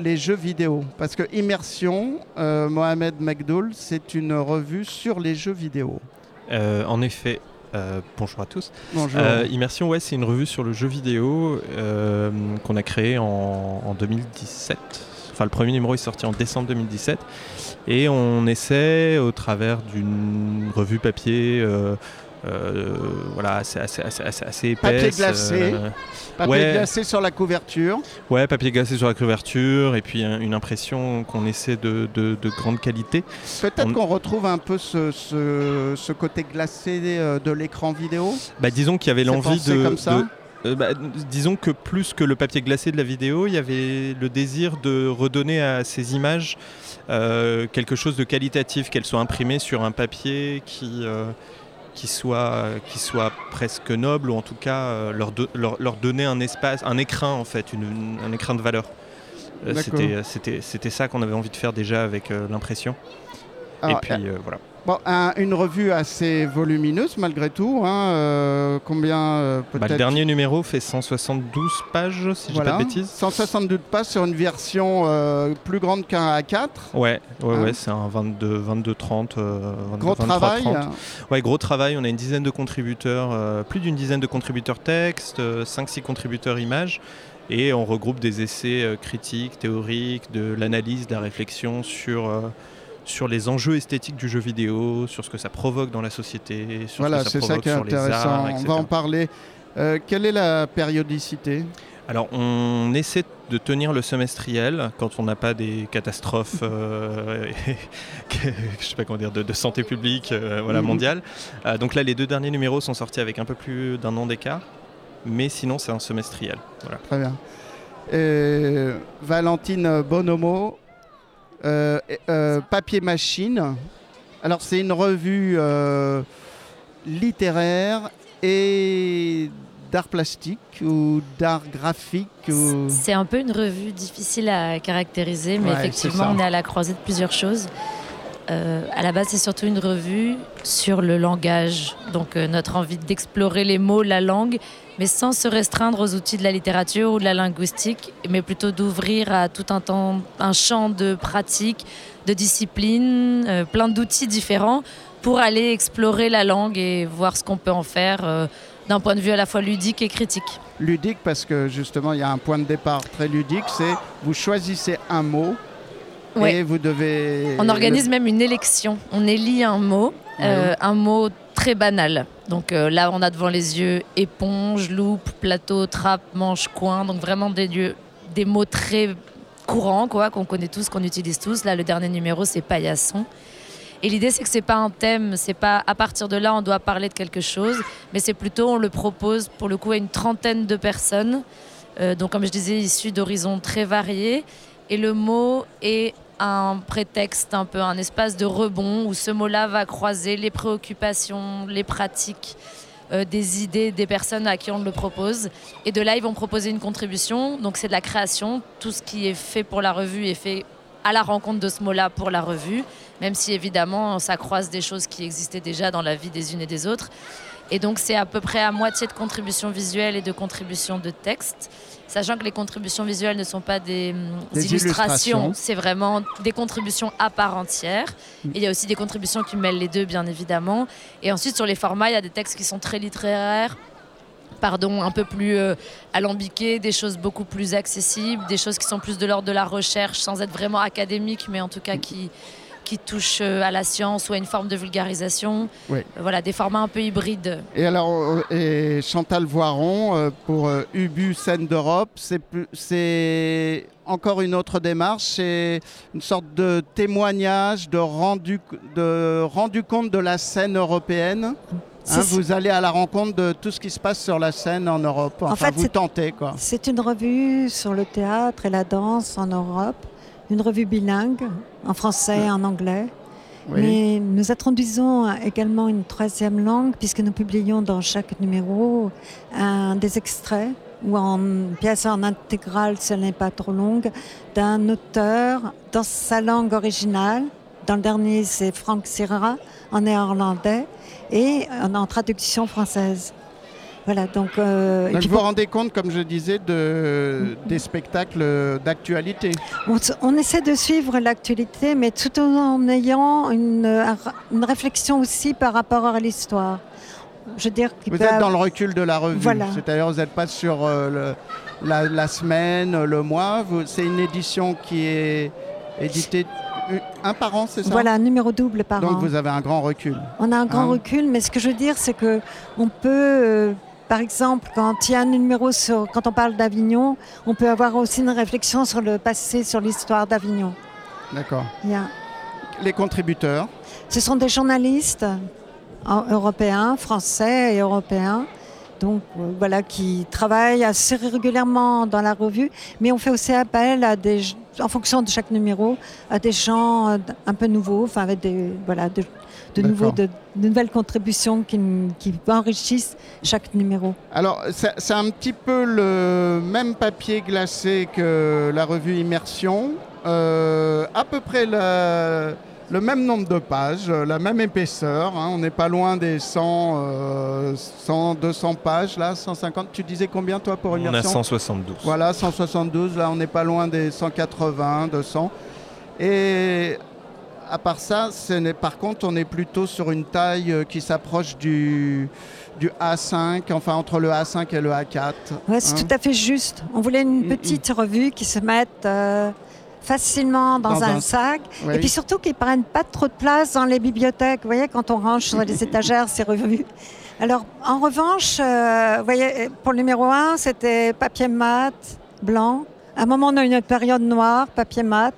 les jeux vidéo. Parce que Immersion, euh, Mohamed Mekdoul, c'est une revue sur les jeux vidéo. En effet, bonjour à tous. Bonjour. Immersion, ouais, c'est une revue sur le jeu vidéo qu'on a créée en, en 2017. Enfin, le premier numéro est sorti en décembre 2017. Et on essaie, au travers d'une revue papier, euh, euh, voilà, assez, assez, assez, assez, assez épaisse. Papier glacé. euh, Papier ouais. glacé sur la couverture. Ouais, papier glacé sur la couverture et puis un- une impression qu'on essaie de, de- de grande qualité. Peut-être On- qu'on retrouve un peu ce, ce- ce côté glacé euh, de l'écran vidéo. Bah, disons qu'il y avait l'envie de. comme ça de- euh, bah, disons que plus que le papier glacé de la vidéo, il y avait le désir de redonner à ces images quelque chose de qualitatif, qu'elles soient imprimées sur un papier qui, euh, qui, soit, qui soit presque noble ou en tout cas euh, leur, do- leur, leur donner un espace, un écrin en fait, une- une- un écrin de valeur. Euh. C'était ça qu'on avait envie de faire déjà avec euh, l'impression. Et puis euh, voilà. Bon, un- une revue assez volumineuse malgré tout. hein, euh, combien euh, Bah, le dernier numéro fait 172 pages, si je dis voilà, pas de bêtises. 172 pages sur une version euh, plus grande qu'un A4. Ouais, ouais, Hein ouais, c'est un 22, 22, 30, euh, 22, Gros 23, travail. 30. Ouais, gros travail. On a une dizaine de contributeurs, euh, plus d'une dizaine de contributeurs texte, 5-6 contributeurs images. Et on regroupe des essais euh, critiques, théoriques, de l'analyse, de la réflexion sur, euh, sur les enjeux esthétiques du jeu vidéo, sur ce que ça provoque dans la société, sur Voilà, ce que ça c'est ça provoque qui est sur les intéressant. arts, On etc. va en parler. Euh, quelle est la périodicité? Alors, on essaie de tenir le semestriel quand on n'a pas des catastrophes, euh, je sais pas comment dire, de, de santé publique, euh, voilà, Mhm. mondiale. Euh, donc là, les deux derniers numéros sont sortis avec un peu plus d'un an d'écart, mais sinon, c'est un semestriel. Voilà. Très bien. Valentine Bonomo, Papier Machine. Alors, c'est une revue euh, littéraire et d'art plastique ou d'art graphique ou... C'est un peu une revue difficile à caractériser, mais Ouais, effectivement, on est à la croisée de plusieurs choses. Euh, à la base, c'est surtout une revue sur le langage, donc euh, notre envie d'explorer les mots, la langue, mais sans se restreindre aux outils de la littérature ou de la linguistique, mais plutôt d'ouvrir à tout un, temps, un champ de pratiques, de disciplines, euh, plein d'outils différents pour aller explorer la langue et voir ce qu'on peut en faire euh, d'un point de vue à la fois ludique et critique. Ludique parce que justement il y a un point de départ très ludique, c'est vous choisissez un mot Ouais. et vous devez... On organise même une élection. On élit un mot, euh, un mot très banal. Donc euh, là, on a devant les yeux éponge, loupe, plateau, trappe, manche, coin. Donc vraiment des, lieux, des mots très courants, quoi, qu'on connaît tous, qu'on utilise tous. Là, le dernier numéro, c'est paillasson. Et l'idée, c'est que c'est pas un thème, c'est pas à partir de là, on doit parler de quelque chose, mais c'est plutôt, on le propose pour le coup à une trentaine de personnes. Euh, donc, comme je disais, issus d'horizons très variés. Et le mot est un prétexte, un peu un espace de rebond où ce mot-là va croiser les préoccupations, les pratiques, euh, des idées des personnes à qui on le propose. Et de là, ils vont proposer une contribution. Donc, c'est de la création. Tout ce qui est fait pour la revue est fait à la rencontre de ce mot-là pour la revue, même si évidemment, ça croise des choses qui existaient déjà dans la vie des unes et des autres. Et donc, c'est à peu près à moitié de contribution visuelle et de contribution de texte. Sachant que les contributions visuelles ne sont pas des, hum, Des illustrations, illustrations. c'est vraiment des contributions à part entière. Et il y a aussi des contributions qui mêlent les deux, bien évidemment. Et ensuite, sur les formats, il y a des textes qui sont très littéraires, pardon, un peu plus euh, alambiqués, des choses beaucoup plus accessibles, des choses qui sont plus de l'ordre de la recherche, sans être vraiment académiques, mais en tout cas qui, qui touchent euh, à la science ou à une forme de vulgarisation. Oui. Euh, Voilà, des formats un peu hybrides. Et alors, et Chantal Voiron, euh, pour Ubu Scène d'Europe, c'est encore une autre démarche, c'est une sorte de témoignage, de rendu, de rendu compte de la scène européenne. Hein, vous allez à la rencontre de tout ce qui se passe sur la scène en Europe. Enfin, fait, vous c'est- tentez, quoi. C'est une revue sur le théâtre et la danse en Europe, une revue bilingue, en français et en anglais. Oui. Mais nous introduisons également une troisième langue puisque nous publions dans chaque numéro des extraits ou en pièce en intégrale, si elle n'est pas trop longue, d'un auteur dans sa langue originale. Dans le dernier, c'est Frank Sirra en néerlandais et en, en traduction française. Voilà, donc. euh, Donc vous vous rendez compte, comme je disais, de, des spectacles d'actualité. On, essaie de suivre l'actualité, mais tout en ayant une, un- une réflexion aussi par rapport à l'histoire. Je veux dire Vous êtes dans le recul de la revue. Voilà. C'est-à-dire, vous n'êtes pas sur euh, le- la, la semaine, le mois. C'est une édition qui est éditée euh, un par an, c'est ça? Voilà, un numéro double par Donc an. vous avez un grand recul. On a un grand Hein? recul, mais ce que je veux dire, c'est que on peut, euh, par exemple, quand il y a un numéro sur, quand on parle d'Avignon, on peut avoir aussi une réflexion sur le passé, sur l'histoire d'Avignon. D'accord. Il y a- Les contributeurs. Ce sont des journalistes en- européens, français et européens, donc euh, voilà, qui travaillent assez régulièrement dans la revue, mais on fait aussi appel à des, en fonction de chaque numéro, à des gens euh, un peu nouveaux, enfin avec des voilà, de, de nouveaux, de, de nouvelles contributions qui, qui enrichissent chaque numéro. Alors, c'est un petit peu le même papier glacé que la revue Immersion. Euh, à peu près la- le même nombre de pages, euh, la même épaisseur. hein. On n'est pas loin des 100, euh, 100, 200 pages, là, 150. Tu disais combien, toi, pour On a Immersion 172. Voilà, 172. Là, on n'est pas loin des 180, 200. Et à part ça, par contre, on est plutôt sur une taille euh, qui s'approche du, du A5, enfin entre le A5 et le A4. Ouais, c'est hein. tout à fait juste. On voulait une petite revue qui se mette euh, facilement dans, Dans un, un- sac Oui. et puis surtout qui ne prennent pas trop de place dans les bibliothèques. Vous voyez, quand on range sur les étagères ces revues. Alors, en revanche, euh, vous voyez, pour le numéro 1, c'était papier mat, blanc. À un moment, on a eu une période noire, papier mat.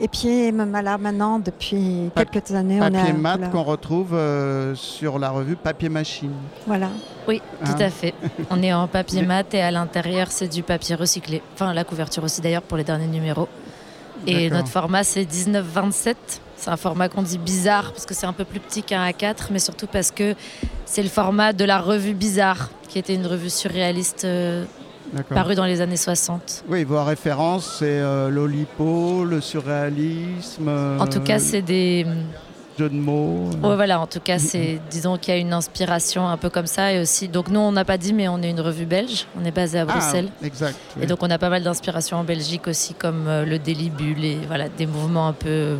Et puis, même là, maintenant, depuis Pap- quelques années, on à mat qu'on retrouve euh, sur la revue Papier Machine. Voilà. Oui, tout Hein à fait. On est en papier mat et à l'intérieur, c'est du papier recyclé. Enfin, la couverture aussi d'ailleurs pour les derniers numéros. Et notre format, c'est 19-27. C'est un format qu'on dit bizarre parce que c'est un peu plus petit qu'un A4, mais surtout parce que c'est le format de la revue Bizarre, qui était une revue surréaliste euh, parue dans les années 60. Oui, vos références, c'est euh, l'Olipo, le surréalisme. En tout cas, c'est des. Jeux de mots. Ouais, voilà, en tout cas, c'est, disons qu'il y a une inspiration un peu comme ça. Et aussi, donc nous, on n'a pas dit, mais on est une revue belge. On est basé à Ah, Bruxelles. exact. oui. Et donc, on a pas mal d'inspiration en Belgique aussi, comme euh, le Délibule et voilà, des mouvements un peu euh,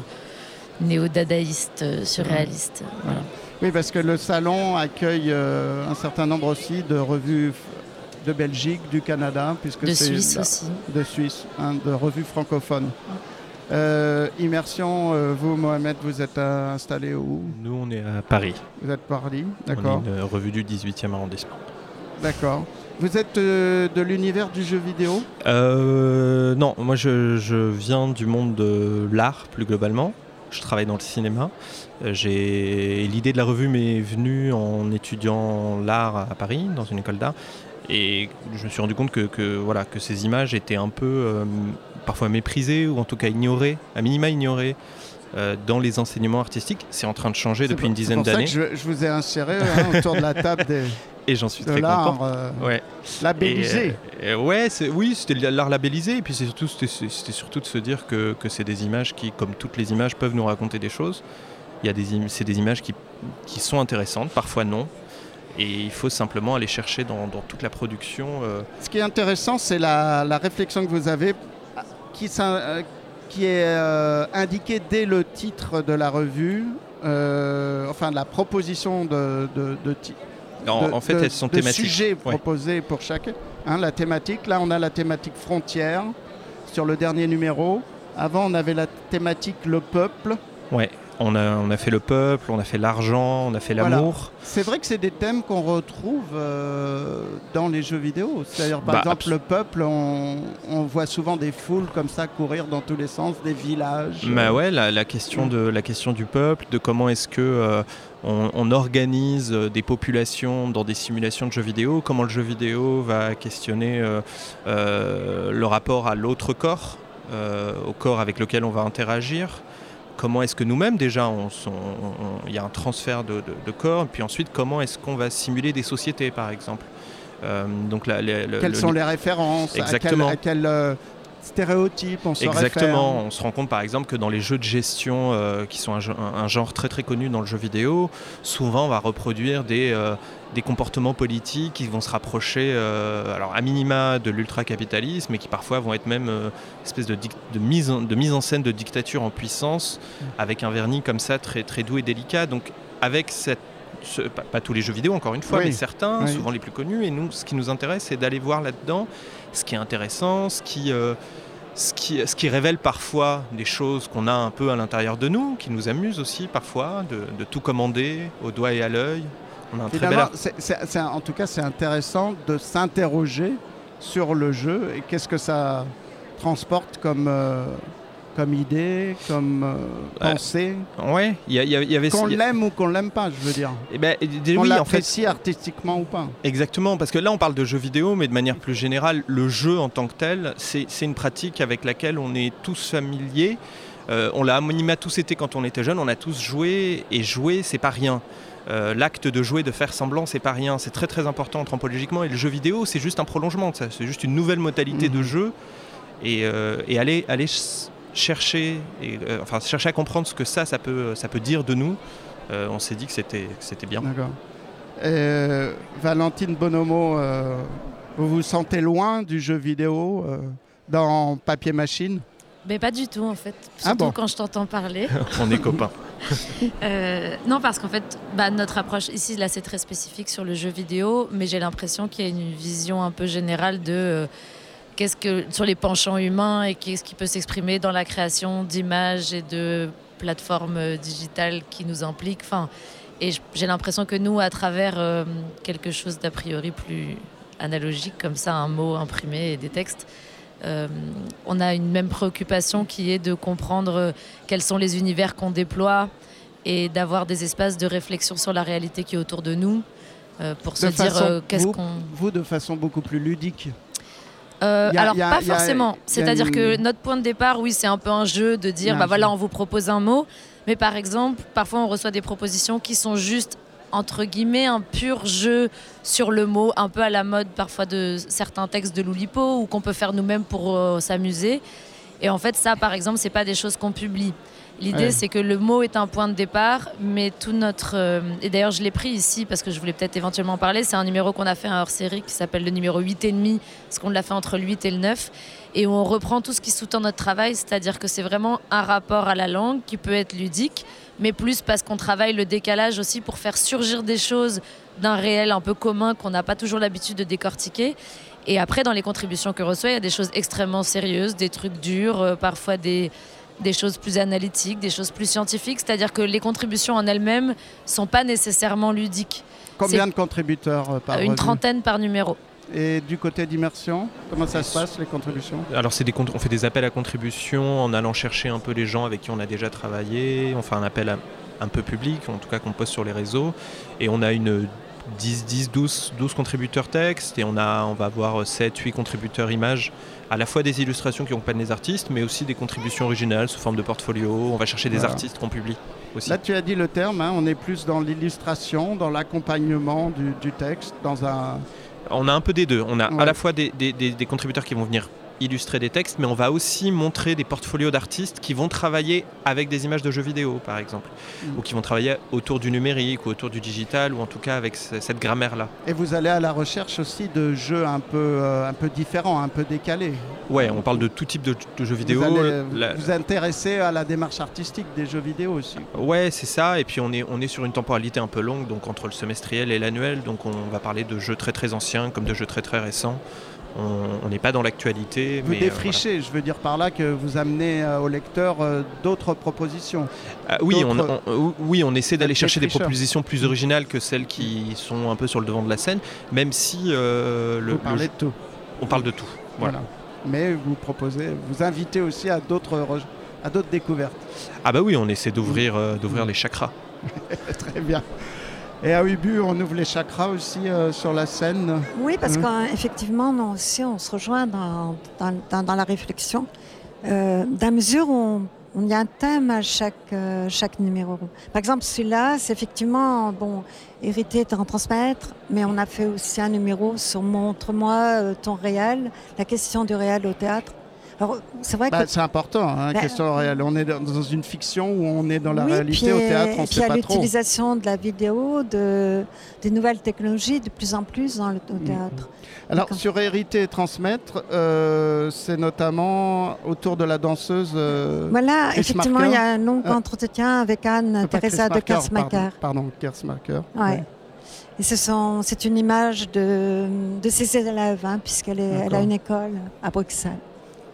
néo-dadaïstes, euh, surréalistes. Voilà. Oui, parce que le salon accueille euh, un certain nombre aussi de revues de Belgique, du Canada, puisque De c'est Suisse aussi. De Suisse, hein, de revues francophones. Euh, immersion, euh, vous, Mohamed, vous êtes installé où? Nous, on est à Paris. Vous êtes Paris, On d'accord. est une revue du 18e arrondissement. D'accord. Vous êtes euh, de l'univers du jeu vidéo? Euh, non, moi je, je viens du monde de l'art plus globalement. Je travaille dans le cinéma. J'ai l'idée de la revue m'est venue en étudiant l'art à Paris dans une école d'art et je me suis rendu compte que, que, voilà que ces images étaient un peu euh, parfois méprisées ou en tout cas ignorées, à minima ignorées euh, dans les enseignements artistiques. C'est en train de changer depuis pour- une dizaine d'années Je, je vous ai inséré hein, autour de la table des, et j'en suis de très content. euh, Ouais. labellisé. Et, ouais, oui, c'était l'art labellisé. Et puis surtout, c'était, surtout de se dire que, que c'est des images qui, comme toutes les images, peuvent nous raconter des choses. Il y a des, c'est des images qui, qui sont intéressantes, parfois non. Et il faut simplement aller chercher dans, dans toute la production. euh, Ce qui est intéressant, c'est la, la réflexion que vous avez, qui, euh, qui est euh, indiquée dès le titre de la revue, enfin de la proposition de, de, de ti- En- de- en fait, de- elles sont thématiques. sujets Ouais. proposés pour chaque. hein, la thématique, là on a la thématique frontière sur le dernier numéro. Avant on avait la thématique le peuple. ouais, on a, on a fait le peuple, on a fait l'argent, on a fait Voilà. l'amour. C'est vrai que c'est des thèmes qu'on retrouve euh, dans les jeux vidéo. C'est-à-dire, par Bah, exemple, le peuple, on, on voit souvent des foules comme ça courir dans tous les sens, des villages. Bah ouais, la, la question de, la question du peuple, de comment est-ce que euh, on, on organise euh, des populations dans des simulations de jeux vidéo, comment le jeu vidéo va questionner euh, euh, le rapport à l'autre corps, euh, au corps avec lequel on va interagir. Comment est-ce que nous-mêmes déjà, il y a un transfert de, de- de corps, puis ensuite comment est-ce qu'on va simuler des sociétés par exemple. Euh, donc la- la- le- Quelles le- sont les références? Exactement. À quel, à quel, euh, stéréotype on se Exactement. réfère On se rend compte par exemple que dans les jeux de gestion, euh, qui sont un, ge- un- un genre très très connu dans le jeu vidéo, souvent on va reproduire des, euh, des comportements politiques qui vont se rapprocher, euh, alors à minima de l'ultracapitalisme, et qui parfois vont être même espèce de, mise en, de mise en scène de dictature en puissance, avec un vernis comme ça très très doux et délicat. Donc avec cette ce- pas, pas tous les jeux vidéo encore une fois, Oui. mais certains, Oui. souvent les plus connus. Et nous, ce qui nous intéresse, c'est d'aller voir là-dedans ce qui est intéressant, ce qui, euh, ce qui, ce qui révèle parfois des choses qu'on a un peu à l'intérieur de nous, qui nous amusent aussi parfois, de, de tout commander au doigt et à l'œil. On a un très bel en tout cas, c'est intéressant de s'interroger sur le jeu et qu'est-ce que ça transporte comme, euh, comme idée, comme euh, Ouais. pensée? Ouais, il y, avait Qu'on l'aime ou qu'on l'aime pas, je veux dire. eh ben, Qu'on oui, en fait, artistiquement ou pas. Exactement, parce que là on parle de jeux vidéo, mais de manière plus générale, le jeu en tant que tel, c'est une pratique avec laquelle on est tous familiers. Euh, on l'a à minima tous été quand on était jeune, on a tous joué, et jouer c'est pas rien. Euh, L'acte de jouer, de faire semblant, c'est pas rien. C'est très très important anthropologiquement, et le jeu vidéo c'est juste un prolongement de ça, c'est juste une nouvelle modalité de Mhm. jeu, et, euh, et aller, aller chercher, et, euh, enfin, chercher à comprendre ce que ça, ça peut, ça peut dire de nous. Euh, on s'est dit que c'était que c'était bien. D'accord. Euh, Valentine Bonomo, euh, vous vous sentez loin du jeu vidéo euh, dans Papier Machine? Mais pas du tout en fait. Ah Surtout bon? quand je t'entends parler. on est copains. Euh, non, parce qu'en fait, bah, notre approche ici, là, c'est très spécifique sur le jeu vidéo, mais j'ai l'impression qu'il y a une vision un peu générale de euh, qu'est-ce que sur les penchants humains et qu'est-ce qui peut s'exprimer dans la création d'images et de plateformes euh, digitales qui nous impliquent. Enfin, et j'ai l'impression que nous, à travers euh, quelque chose d'a priori plus analogique, comme ça, un mot imprimé et des textes. euh, on a une même préoccupation qui est de comprendre quels sont les univers qu'on déploie et d'avoir des espaces de réflexion sur la réalité qui est autour de nous euh, pour se dire qu'est-ce qu'on. vous, de façon beaucoup plus ludique. Euh, a- alors a- pas forcément. C'est-à-dire une- que notre point de départ, oui, c'est un peu un jeu de dire, bah voilà, jeu. on vous propose un mot, Mais par exemple, parfois on reçoit des propositions qui sont juste entre guillemets un pur jeu sur le mot, un peu à la mode parfois de certains textes de Loulipo ou qu'on peut faire nous-mêmes pour euh, s'amuser. Et en fait, ça, par exemple, c'est pas des choses qu'on publie. L'idée, Ouais. c'est que le mot est un point de départ, mais tout notre. euh, et d'ailleurs, je l'ai pris ici parce que je voulais peut-être éventuellement en parler. C'est un numéro qu'on a fait un hors série qui s'appelle le numéro 8,5, parce qu'on l'a fait entre le 8 et le 9. Et où on reprend tout ce qui sous-tend notre travail, c'est-à-dire que c'est vraiment un rapport à la langue qui peut être ludique, mais plus parce qu'on travaille le décalage aussi pour faire surgir des choses d'un réel un peu commun qu'on n'a pas toujours l'habitude de décortiquer. Et après, dans les contributions que reçoit, il y a des choses extrêmement sérieuses, des trucs durs, euh, parfois des, des choses plus analytiques, des choses plus scientifiques. C'est-à-dire que les contributions en elles-mêmes sont pas nécessairement ludiques. Combien de contributeurs euh, par Une revue trentaine par numéro. Et du côté d'immersion, comment ça se passe les contributions? Alors c'est des on fait des appels à contribution en allant chercher un peu les gens avec qui on a déjà travaillé. On fait un appel à- un peu public, en tout cas qu'on poste sur les réseaux. Et on a une 10, 10 12, 12 contributeurs texte et on, a, on va avoir 7, 8 contributeurs images. À la fois des illustrations qui accompagnent les artistes, mais aussi des contributions originales sous forme de portfolio. On va chercher des artistes qu'on publie aussi. Là, tu as dit le terme, hein, on est plus dans l'illustration, dans l'accompagnement du, du texte, dans un... On a un peu des deux. On a Ouais. à la fois des, des- des- des contributeurs qui vont venir illustrer des textes, mais on va aussi montrer des portfolios d'artistes qui vont travailler avec des images de jeux vidéo, par exemple, Mm. ou qui vont travailler autour du numérique ou autour du digital, ou en tout cas avec ce- cette grammaire-là. Et vous allez à la recherche aussi de jeux un peu, euh, un peu différents, un peu décalés. Ouais, on parle de tout type de, de jeux vidéo. Vous allez La- vous intéresser à la démarche artistique des jeux vidéo aussi. Ouais, c'est ça. Et puis on est, on est sur une temporalité un peu longue, donc entre le semestriel et l'annuel. Donc on va parler de jeux très très anciens comme de jeux très très récents. On n'est pas dans l'actualité. Vous mais, euh, défrichez, je veux dire par là que vous amenez euh, au lecteur euh, d'autres propositions. Ah oui, on, oui, on essaie d'aller chercher des propositions plus originales que celles qui sont un peu sur le devant de la scène, même si le, vous parlez le- de tout. on parle de tout. Voilà. Voilà. Mais vous proposez, vous invitez aussi à d'autres re- à d'autres découvertes. Ah bah oui, on essaie d'ouvrir d'ouvrir les chakras. Très bien. Et à Ubu, on ouvre les chakras aussi euh, sur la scène. Oui, parce Mhm. qu'effectivement, nous aussi, on se rejoint dans, dans- dans- dans la réflexion. Euh, dans la mesure où on, y a un thème à chaque, euh, chaque numéro. Par exemple, celui-là, c'est effectivement, bon, hériter, t'en transmettre, mais on a fait aussi un numéro sur Montre-moi euh, ton réel, la question du réel au théâtre. Alors, c'est vrai Bah, que... c'est important, hein, Bah, question réelle. On est dans une fiction où on est dans la Oui, réalité. puis, Au théâtre, on ne puis sait il y a pas trop. l'utilisation de la vidéo, de, des nouvelles technologies de plus en plus dans le au théâtre. Alors, D'accord. sur hériter et transmettre, euh, c'est notamment autour de la danseuse. euh, Voilà, Chris effectivement, il y a un long Euh, entretien avec Anne Teresa de Kersmacher. Pardon, pardon. Ouais. Ouais. Et ce c'est une image de, de ses élèves, hein, puisqu'elle elle a une école à Bruxelles.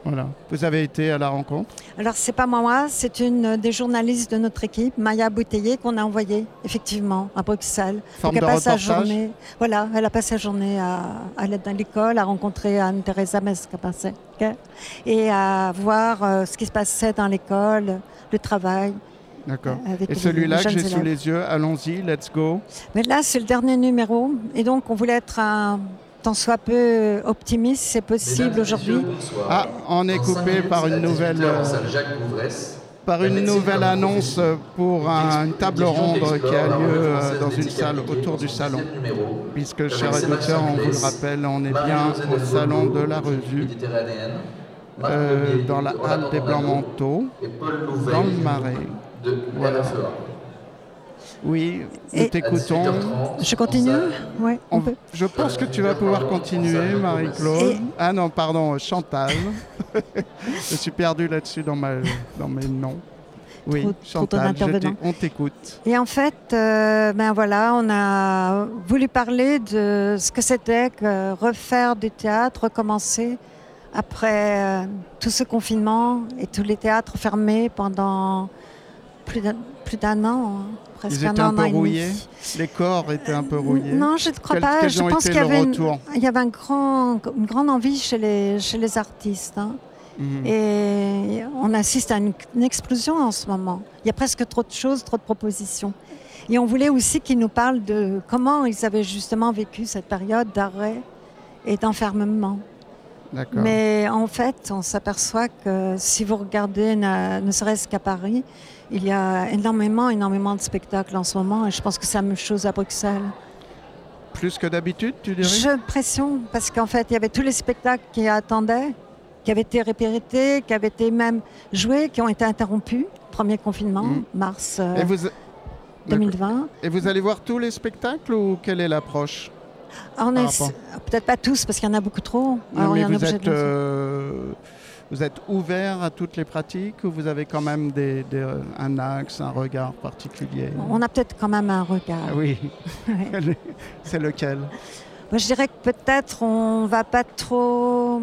Voilà. Vous avez été à la rencontre. Alors, c'est pas moi, c'est une des journalistes de notre équipe, Maya Bouteiller, qu'on a envoyée, effectivement, à Bruxelles. Forme Donc, de elle sa journée, voilà, elle a passé sa journée à, à aller dans l'école, à rencontrer Anne-Thérèse Mescapasek et à voir euh, ce qui se passait dans l'école, le travail. D'accord. Avec Et celui-là que j'ai sous les yeux, allons-y, let's go. Mais là, c'est le dernier numéro. Et donc, on voulait être un tant soit peu optimiste, c'est possible aujourd'hui. Ah, on est coupé par une nouvelle. euh, par une nouvelle annonce pour un- une table ronde qui a lieu euh, dans une salle autour du salon. Puisque, chers éditeurs, on vous le rappelle, on est bien au salon de la revue, euh, dans la halle des Blancs Manteaux, dans le Marais. Voilà. Oui, nous t'écoutons. Je continue Ouais, on On- peut. Je pense que tu vas pouvoir continuer, Marie-Claude. Et- Ah non, pardon, Chantal. je suis perdu là-dessus dans, ma, dans mes noms. Oui, Trop- Chantal, on t'écoute. Et en fait, euh, ben voilà, on a voulu parler de ce que c'était que refaire du théâtre, recommencer après euh, tout ce confinement et tous les théâtres fermés pendant plus d'un plus d'un an, hein, presque Ils un an, peu rouillés Les corps étaient un peu rouillés Non, je ne crois pas. je pense qu'il y avait, une, il y avait un grand, une grande envie chez les, chez les artistes. hein. Mhm. Et on assiste à une, une explosion en ce moment. Il y a presque trop de choses, trop de propositions. Et on voulait aussi qu'ils nous parlent de comment ils avaient justement vécu cette période d'arrêt et d'enfermement. Mais en fait, on s'aperçoit que si vous regardez, ne, ne serait-ce qu'à Paris, il y a énormément, énormément de spectacles en ce moment. Et je pense que c'est la même chose à Bruxelles. Plus que d'habitude, tu dirais? J'ai l'impression, parce qu'en fait, il y avait tous les spectacles qui attendaient, qui avaient été répétés, qui avaient été même joués, qui ont été interrompus. Premier confinement, Mm. mars euh, Et vous... 2020. Et vous allez voir tous les spectacles ou quelle est l'approche? Peut-être pas tous, parce qu'il y en a beaucoup trop. Alors, mais vous êtes, euh, vous êtes ouvert à toutes les pratiques ou vous avez quand même des, des- un axe, un regard particulier? On a peut-être quand même un regard. Ah oui, Ouais. c'est lequel? Moi, je dirais que peut-être on va pas trop.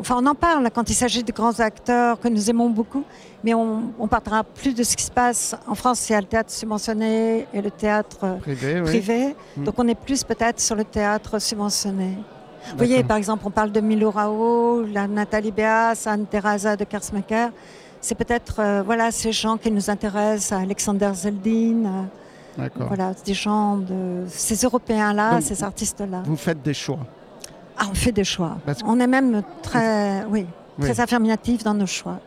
Enfin, on en parle quand il s'agit de grands acteurs que nous aimons beaucoup, mais on, on parlera plus de ce qui se passe. En France, il y a le théâtre subventionné et le théâtre Privé, privé. Mm. Donc, on est plus peut-être sur le théâtre subventionné. Vous voyez, par exemple, on parle de Milo Rao, la Nathalie Béas, Anne Teresa de Kersmaker. C'est peut-être euh, voilà, ces gens qui nous intéressent, Alexander Zeldin. euh, D'accord. voilà, des gens de ces Européens-là, ces artistes-là. Vous faites des choix. Ah, on fait des choix. Parce On est même très, oui, Oui. très affirmatif dans nos choix.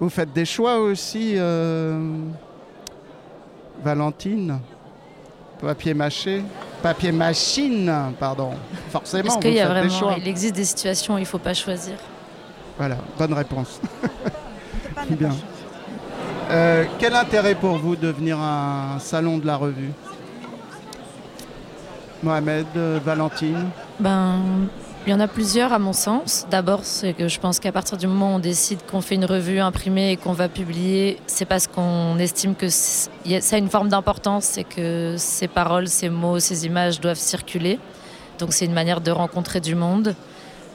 Vous faites des choix aussi, euh, Valentine Papier mâché? Papier machine, pardon. Forcément, qu'il y a des vraiment, choix. il existe des situations où il ne faut pas choisir Voilà, bonne réponse. Bien. Euh, quel intérêt pour vous de venir à un salon de la revue? Mohamed, euh, Valentine? Ben, il y en a plusieurs à mon sens. D'abord, c'est que je pense qu'à partir du moment où on décide qu'on fait une revue imprimée et qu'on va publier, c'est parce qu'on estime que ça a une forme d'importance, c'est que ces paroles, ces mots, ces images doivent circuler. Donc c'est une manière de rencontrer du monde.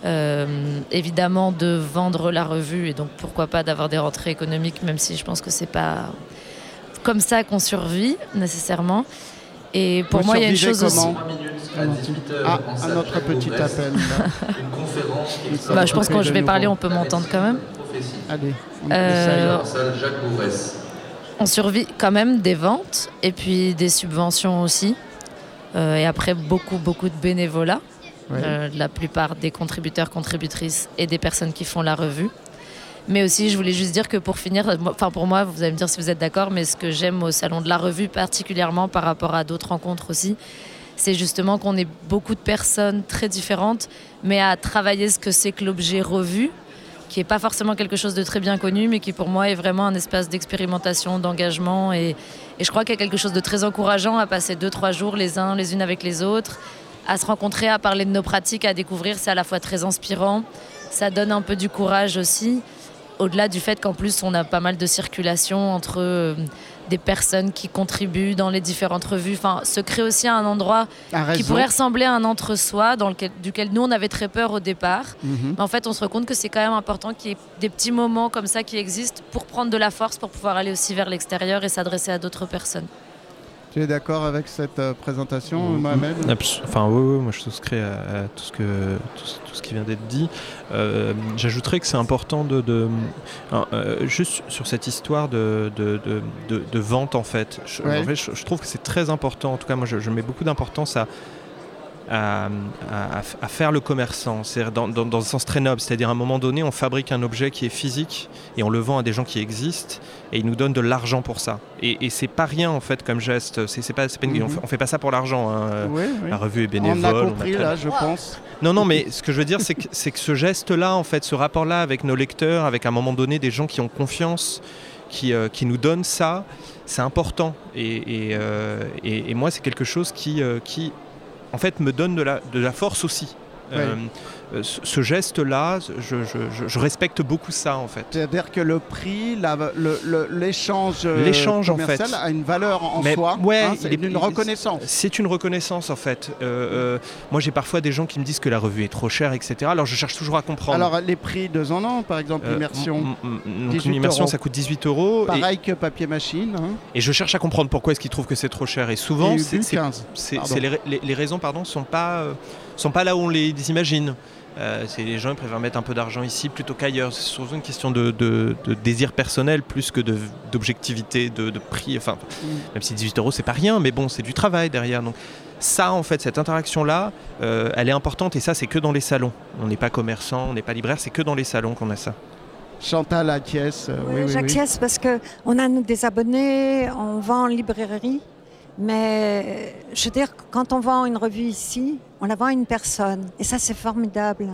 Euh, évidemment de vendre la revue et donc pourquoi pas d'avoir des rentrées économiques, même si je pense que c'est pas comme ça qu'on survit nécessairement. Et pour Vous moi, il y a une chose aussi. Valentine Ah, un autre petit appel. là. Bah, je pense que quand je vais parler, on peut m'entendre quand même. Allez, on Euh. On survit quand même des ventes et puis des subventions aussi. Euh, et après, beaucoup, beaucoup de bénévolat. Ouais. Euh, la plupart des contributeurs, contributrices et des personnes qui font la revue. Mais aussi, je voulais juste dire que pour finir, enfin pour moi, vous allez me dire si vous êtes d'accord, mais ce que j'aime au salon de la revue, particulièrement par rapport à d'autres rencontres aussi, c'est justement qu'on est beaucoup de personnes très différentes, mais à travailler ce que c'est que l'objet revue, qui n'est pas forcément quelque chose de très bien connu, mais qui pour moi est vraiment un espace d'expérimentation, d'engagement. Et, et je crois qu'il y a quelque chose de très encourageant à passer deux, trois jours les uns les unes avec les autres, à se rencontrer, à parler de nos pratiques, à découvrir. C'est à la fois très inspirant, ça donne un peu du courage aussi. Au-delà du fait qu'en plus, on a pas mal de circulation entre euh, des personnes qui contribuent dans les différentes revues. Enfin, se crée aussi un endroit Un qui pourrait ressembler à un entre-soi dans lequel, duquel nous, on avait très peur au départ. Mhm. Mais en fait, on se rend compte que c'est quand même important qu'il y ait des petits moments comme ça qui existent pour prendre de la force, pour pouvoir aller aussi vers l'extérieur et s'adresser à d'autres personnes. Tu es d'accord avec cette euh, présentation, Mm, Mohamed? Mm, abs- Enfin, oui, oui, moi je souscris à, à tout, ce que, tout, ce- tout ce qui vient d'être dit. Euh, J'ajouterais que c'est important de. de- euh, euh, juste sur cette histoire de, de, de- de- de vente, en fait. Je, Ouais. en fait, je- je trouve que c'est très important. En tout cas, moi je, je mets beaucoup d'importance à. À, à- à faire le commerçant, c'est dans, dans, dans un sens très noble, c'est-à-dire à un moment donné, on fabrique un objet qui est physique et on le vend à des gens qui existent et ils nous donnent de l'argent pour ça. Et, et c'est pas rien en fait comme geste. C'est c'est pas, c'est pas une- Mhm. on, fait, on fait pas ça pour l'argent. hein. Oui, oui. La revue est On bénévole. a on compris très- là, je pense. Non, non, mais ce que je veux dire, c'est que, c'est que ce geste-là, en fait, ce rapport-là avec nos lecteurs, avec à un moment donné des gens qui ont confiance, qui, euh, qui nous donnent ça, c'est important. Et, et, euh, et- et moi, c'est quelque chose qui, euh, qui, en fait, me donne de la, force aussi. Euh, ce geste-là, je, je- je- je respecte beaucoup ça, en fait. C'est-à-dire que le prix, l'échange euh, L'échange, en fait. a une valeur en Mais soi. ouais, hein, c'est une reconnaissance. C'est une reconnaissance en fait. Euh, moi j'ai parfois des gens qui me disent que la revue est trop chère, etc. Alors je cherche toujours à comprendre. Alors les prix deux en an, par exemple, l'immersion. donc 18 une immersion euros. ça coûte 18 euros. et- Pareil que papier machine. hein. Et, je cherche à comprendre pourquoi est-ce qu'ils trouvent que c'est trop cher. Et souvent, Et c'est, Ubu, c'est- 15, c'est- pardon. c'est les, les- les raisons pardon, sont pas, euh, sont pas là où on les imagine. Euh, c'est les gens ils préfèrent mettre un peu d'argent ici plutôt qu'ailleurs. C'est surtout une question de, de- de désir personnel plus que d'objectivité, de, de prix. Enfin, Mm. même si 18 euros c'est pas rien, mais bon, c'est du travail derrière. Donc, ça, en fait, cette interaction-là, euh, elle est importante et ça, c'est que dans les salons. On n'est pas commerçant, on n'est pas libraire, c'est que dans les salons qu'on a ça. Chantal acquiesce. euh, oui, oui, J'acquiesce parce qu'on a nous, des abonnés, on vend en librairie, mais je veux dire, quand on vend une revue ici, on la vend à une personne. Et ça, c'est formidable.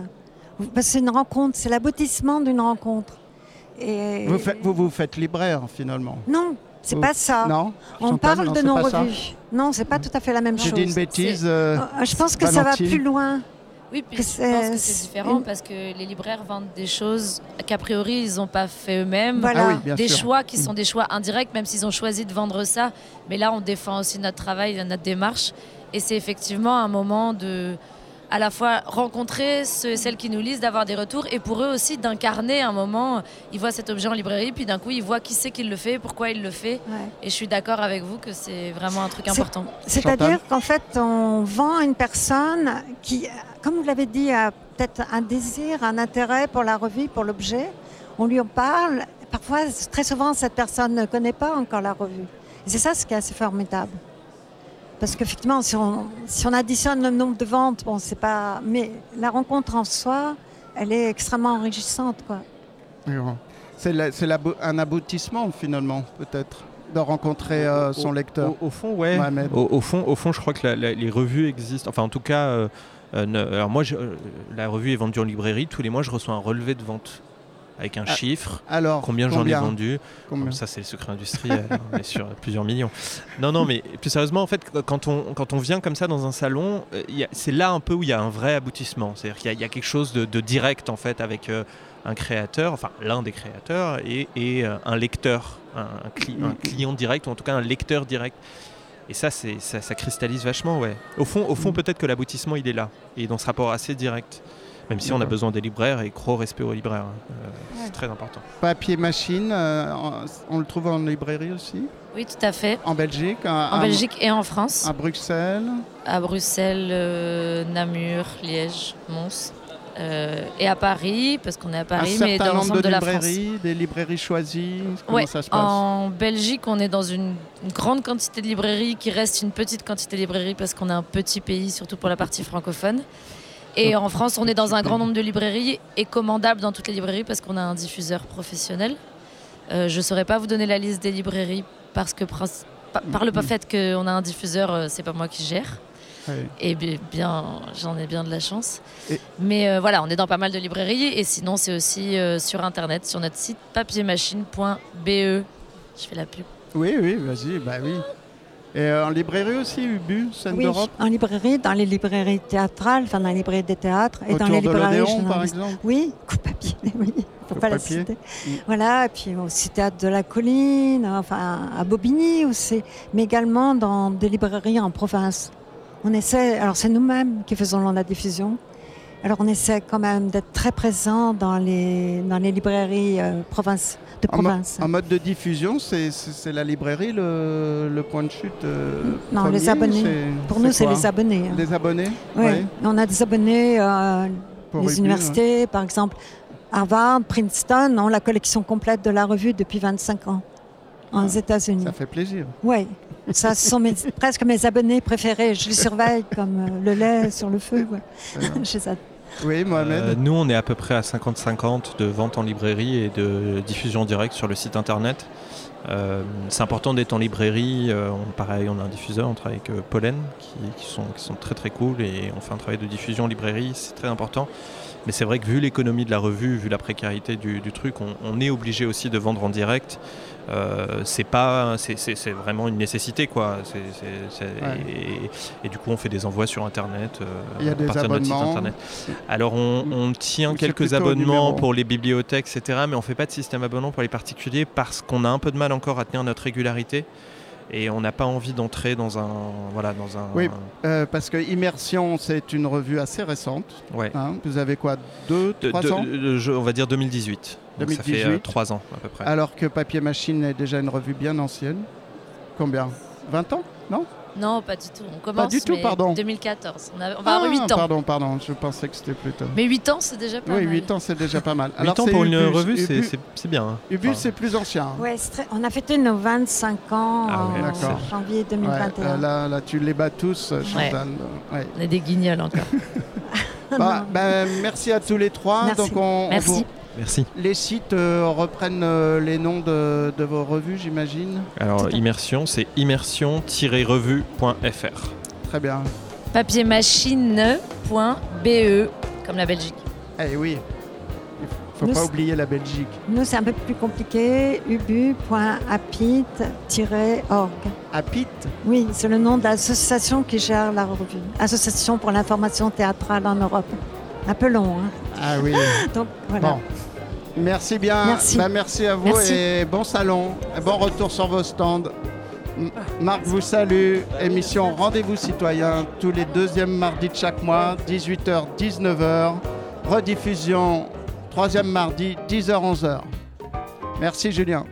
Parce que C'est une rencontre, c'est l'aboutissement d'une rencontre. Et... Vous, faites- vous vous faites libraire finalement. Non, c'est Vous- pas ça. Non On parle non, de nos revues. Non, c'est pas tout à fait la même J'ai chose. dit une bêtise. euh, Euh, Je pense que ça va plus loin. Oui, puis je c'est- pense que c'est différent une- parce que les libraires vendent des choses qu'a priori ils n'ont pas fait eux-mêmes. Voilà. Ah oui, des sûr. choix qui sont des choix indirects, même s'ils ont choisi de vendre ça. Mais là, on défend aussi notre travail, notre démarche. Et c'est effectivement un moment de à la fois rencontrer ceux et celles qui nous lisent, d'avoir des retours, et pour eux aussi d'incarner un moment. Ils voient cet objet en librairie, puis d'un coup, ils voient qui c'est qui le fait, pourquoi il le fait. Ouais. Et je suis d'accord avec vous que c'est vraiment un truc important. C'est-à-dire qu'en fait, on vend à une personne qui, comme vous l'avez dit, a peut-être un désir, un intérêt pour la revue, pour l'objet. On lui en parle. Parfois, très souvent, cette personne ne connaît pas encore la revue. Et c'est ça ce qui est assez formidable. Parce qu'effectivement, si on, si on additionne le nombre de ventes, bon, c'est pas. Mais la rencontre en soi, elle est extrêmement enrichissante, quoi. C'est un aboutissement finalement, peut-être, de rencontrer euh, son lecteur. Au, au fond, ouais. Au, au fond, au fond, je crois que la- la- les revues existent. Enfin, en tout cas, euh, euh, ne- alors moi, je- la revue est vendue en librairie. Tous les mois, je reçois un relevé de vente avec un Ah, chiffre. alors, combien j'en ai vendu Combien Comme Ça, c'est le secret industriel. on est sur plusieurs millions. Non, non, mais plus sérieusement, en fait, quand on, quand on vient comme ça dans un salon, euh, c'est là un peu où il y a un vrai aboutissement. C'est-à-dire qu'il y a- il y, a quelque chose de, de direct, en fait, avec euh, un créateur, enfin l'un des créateurs, et, et, euh, un lecteur, un, un cli- un client direct, ou en tout cas un lecteur direct. Et ça, ça, ça cristallise vachement, ouais. Au fond, au fond peut-être que l'aboutissement, il est là, et dans ce rapport assez direct. Même si on a besoin des libraires et gros respect aux libraires. hein. Euh, C'est très important. Papier machine, euh, on le trouve en librairie aussi? Oui, tout à fait. En Belgique à- En à- Belgique et en France. À Bruxelles? À Bruxelles, euh, Namur, Liège, Mons. euh, et à Paris, parce qu'on est à Paris, un mais dans l'ensemble de, de, la France. librairies, des librairies choisies Comment Ouais, ça se passe? en Belgique, on est dans une, une grande quantité de librairies qui reste une petite quantité de librairies parce qu'on est un petit pays, surtout pour la partie francophone. Et en France, on est dans un grand nombre de librairies et commandable dans toutes les librairies parce qu'on a un diffuseur professionnel. Euh, je ne saurais pas vous donner la liste des librairies parce que par le fait qu'on a un diffuseur, euh, c'est pas moi qui gère. Et bi- bien, j'en ai bien de la chance. Et- Mais euh, voilà, on est dans pas mal de librairies et sinon c'est aussi euh, sur internet, sur notre site papiermachine.be. Je fais la pub. Oui, oui, vas-y, bah oui. Et euh, en librairie aussi, Ubu, Scène Oui, d'Europe en librairie, dans les librairies théâtrales, enfin dans les librairies des théâtres et dans Autour les de librairies l'Odéon, par exemple Oui, coupe papier, oui, pas la citer. Mm. Voilà, et puis aussi théâtre de la colline, enfin à Bobigny aussi, mais également dans des librairies en province. On essaie, alors c'est nous-mêmes qui faisons la diffusion. Alors on essaie quand même d'être très présent dans les dans les librairies euh, province, de En, mo- province. en mode de diffusion, c'est- la librairie le, le point de chute euh, Non, premier, les abonnés. Pour nous, c'est les abonnés. hein. Les abonnés Oui, Ouais. on a des abonnés, euh, les universités, par exemple, Harvard, Princeton ont la collection complète de la revue depuis 25 ans aux États-Unis. Ça fait plaisir. Oui, ça ce sont mes- presque mes abonnés préférés. Je les surveille comme euh, le lait sur le feu. ouais. Je les adore. Oui, Mohamed Euh, nous, on est à peu près à 50-50 de vente en librairie et de diffusion directe sur le site internet. Euh, c'est important d'être en librairie. euh, pareil, on a un diffuseur, on travaille avec Pollen, qui, sont, très très cool et on fait un travail de diffusion en librairie, c'est très important. Mais c'est vrai que vu l'économie de la revue, vu la précarité du, truc, on est obligé aussi de vendre en direct. Euh, c'est pas, c'est, vraiment une nécessité quoi. Ouais. et, et du coup, on fait des envois sur internet. euh, à partir de notre site internet. Alors on, on tient quelques abonnements pour les bibliothèques, etc. Mais on fait pas de système abonnement pour les particuliers parce qu'on a un peu de mal encore à tenir notre régularité et on n'a pas envie d'entrer dans un voilà dans un Oui, euh, parce que Immersion, c'est une revue assez récente. Ouais. Hein, vous avez quoi Deux, de- trois de- ans de- je- on va dire 2018. Donc ça fait 2018. euh, trois ans à peu près. Alors que Papier Machine est déjà une revue bien ancienne. Combien? 20 ans? Non? Non, pas du tout. On commence. du tout, mais pardon. 2014. On, a- on va avoir 8 ans. Ah, Pardon, pardon, je pensais que c'était plus tôt. Mais 8 ans, c'est déjà pas oui, mal. 8 ans, c'est déjà pas mal. 8 ans pour une Ubus. revue, c'est- bien. hein. Ubus, Enfin, c'est plus ancien. hein. Ouais, c'est très- on a fêté nos 25 ans Ah ouais, en d'accord. janvier Ouais, 2021. euh, là, là, tu les bats tous, euh, Chantal. Ouais. On est des guignols encore. Bah, ben, merci à tous les trois. Merci. Donc on, on Merci. vous- Merci. Les sites euh, reprennent euh, les noms de, de vos revues, j'imagine. Alors, immersion, c'est immersion-revue.fr. Très bien. Papiermachine.be, comme la Belgique. Eh oui, il faut Nous, pas c'est- oublier la Belgique. Nous, c'est un peu plus compliqué. ubu.apit-org. Apit Oui, c'est le nom de l'association qui gère la revue. Association pour l'information théâtrale en Europe. Un peu long, hein. Ah oui. Donc, voilà. Bon. Merci bien. Merci. Bah, merci à vous Merci. et bon salon. Et bon retour sur vos stands. Marc vous salue. Émission Rendez-vous citoyen tous les deuxièmes mardis de chaque mois, 18h, 19h. Rediffusion troisième mardi, 10h, 11h. Merci Julien.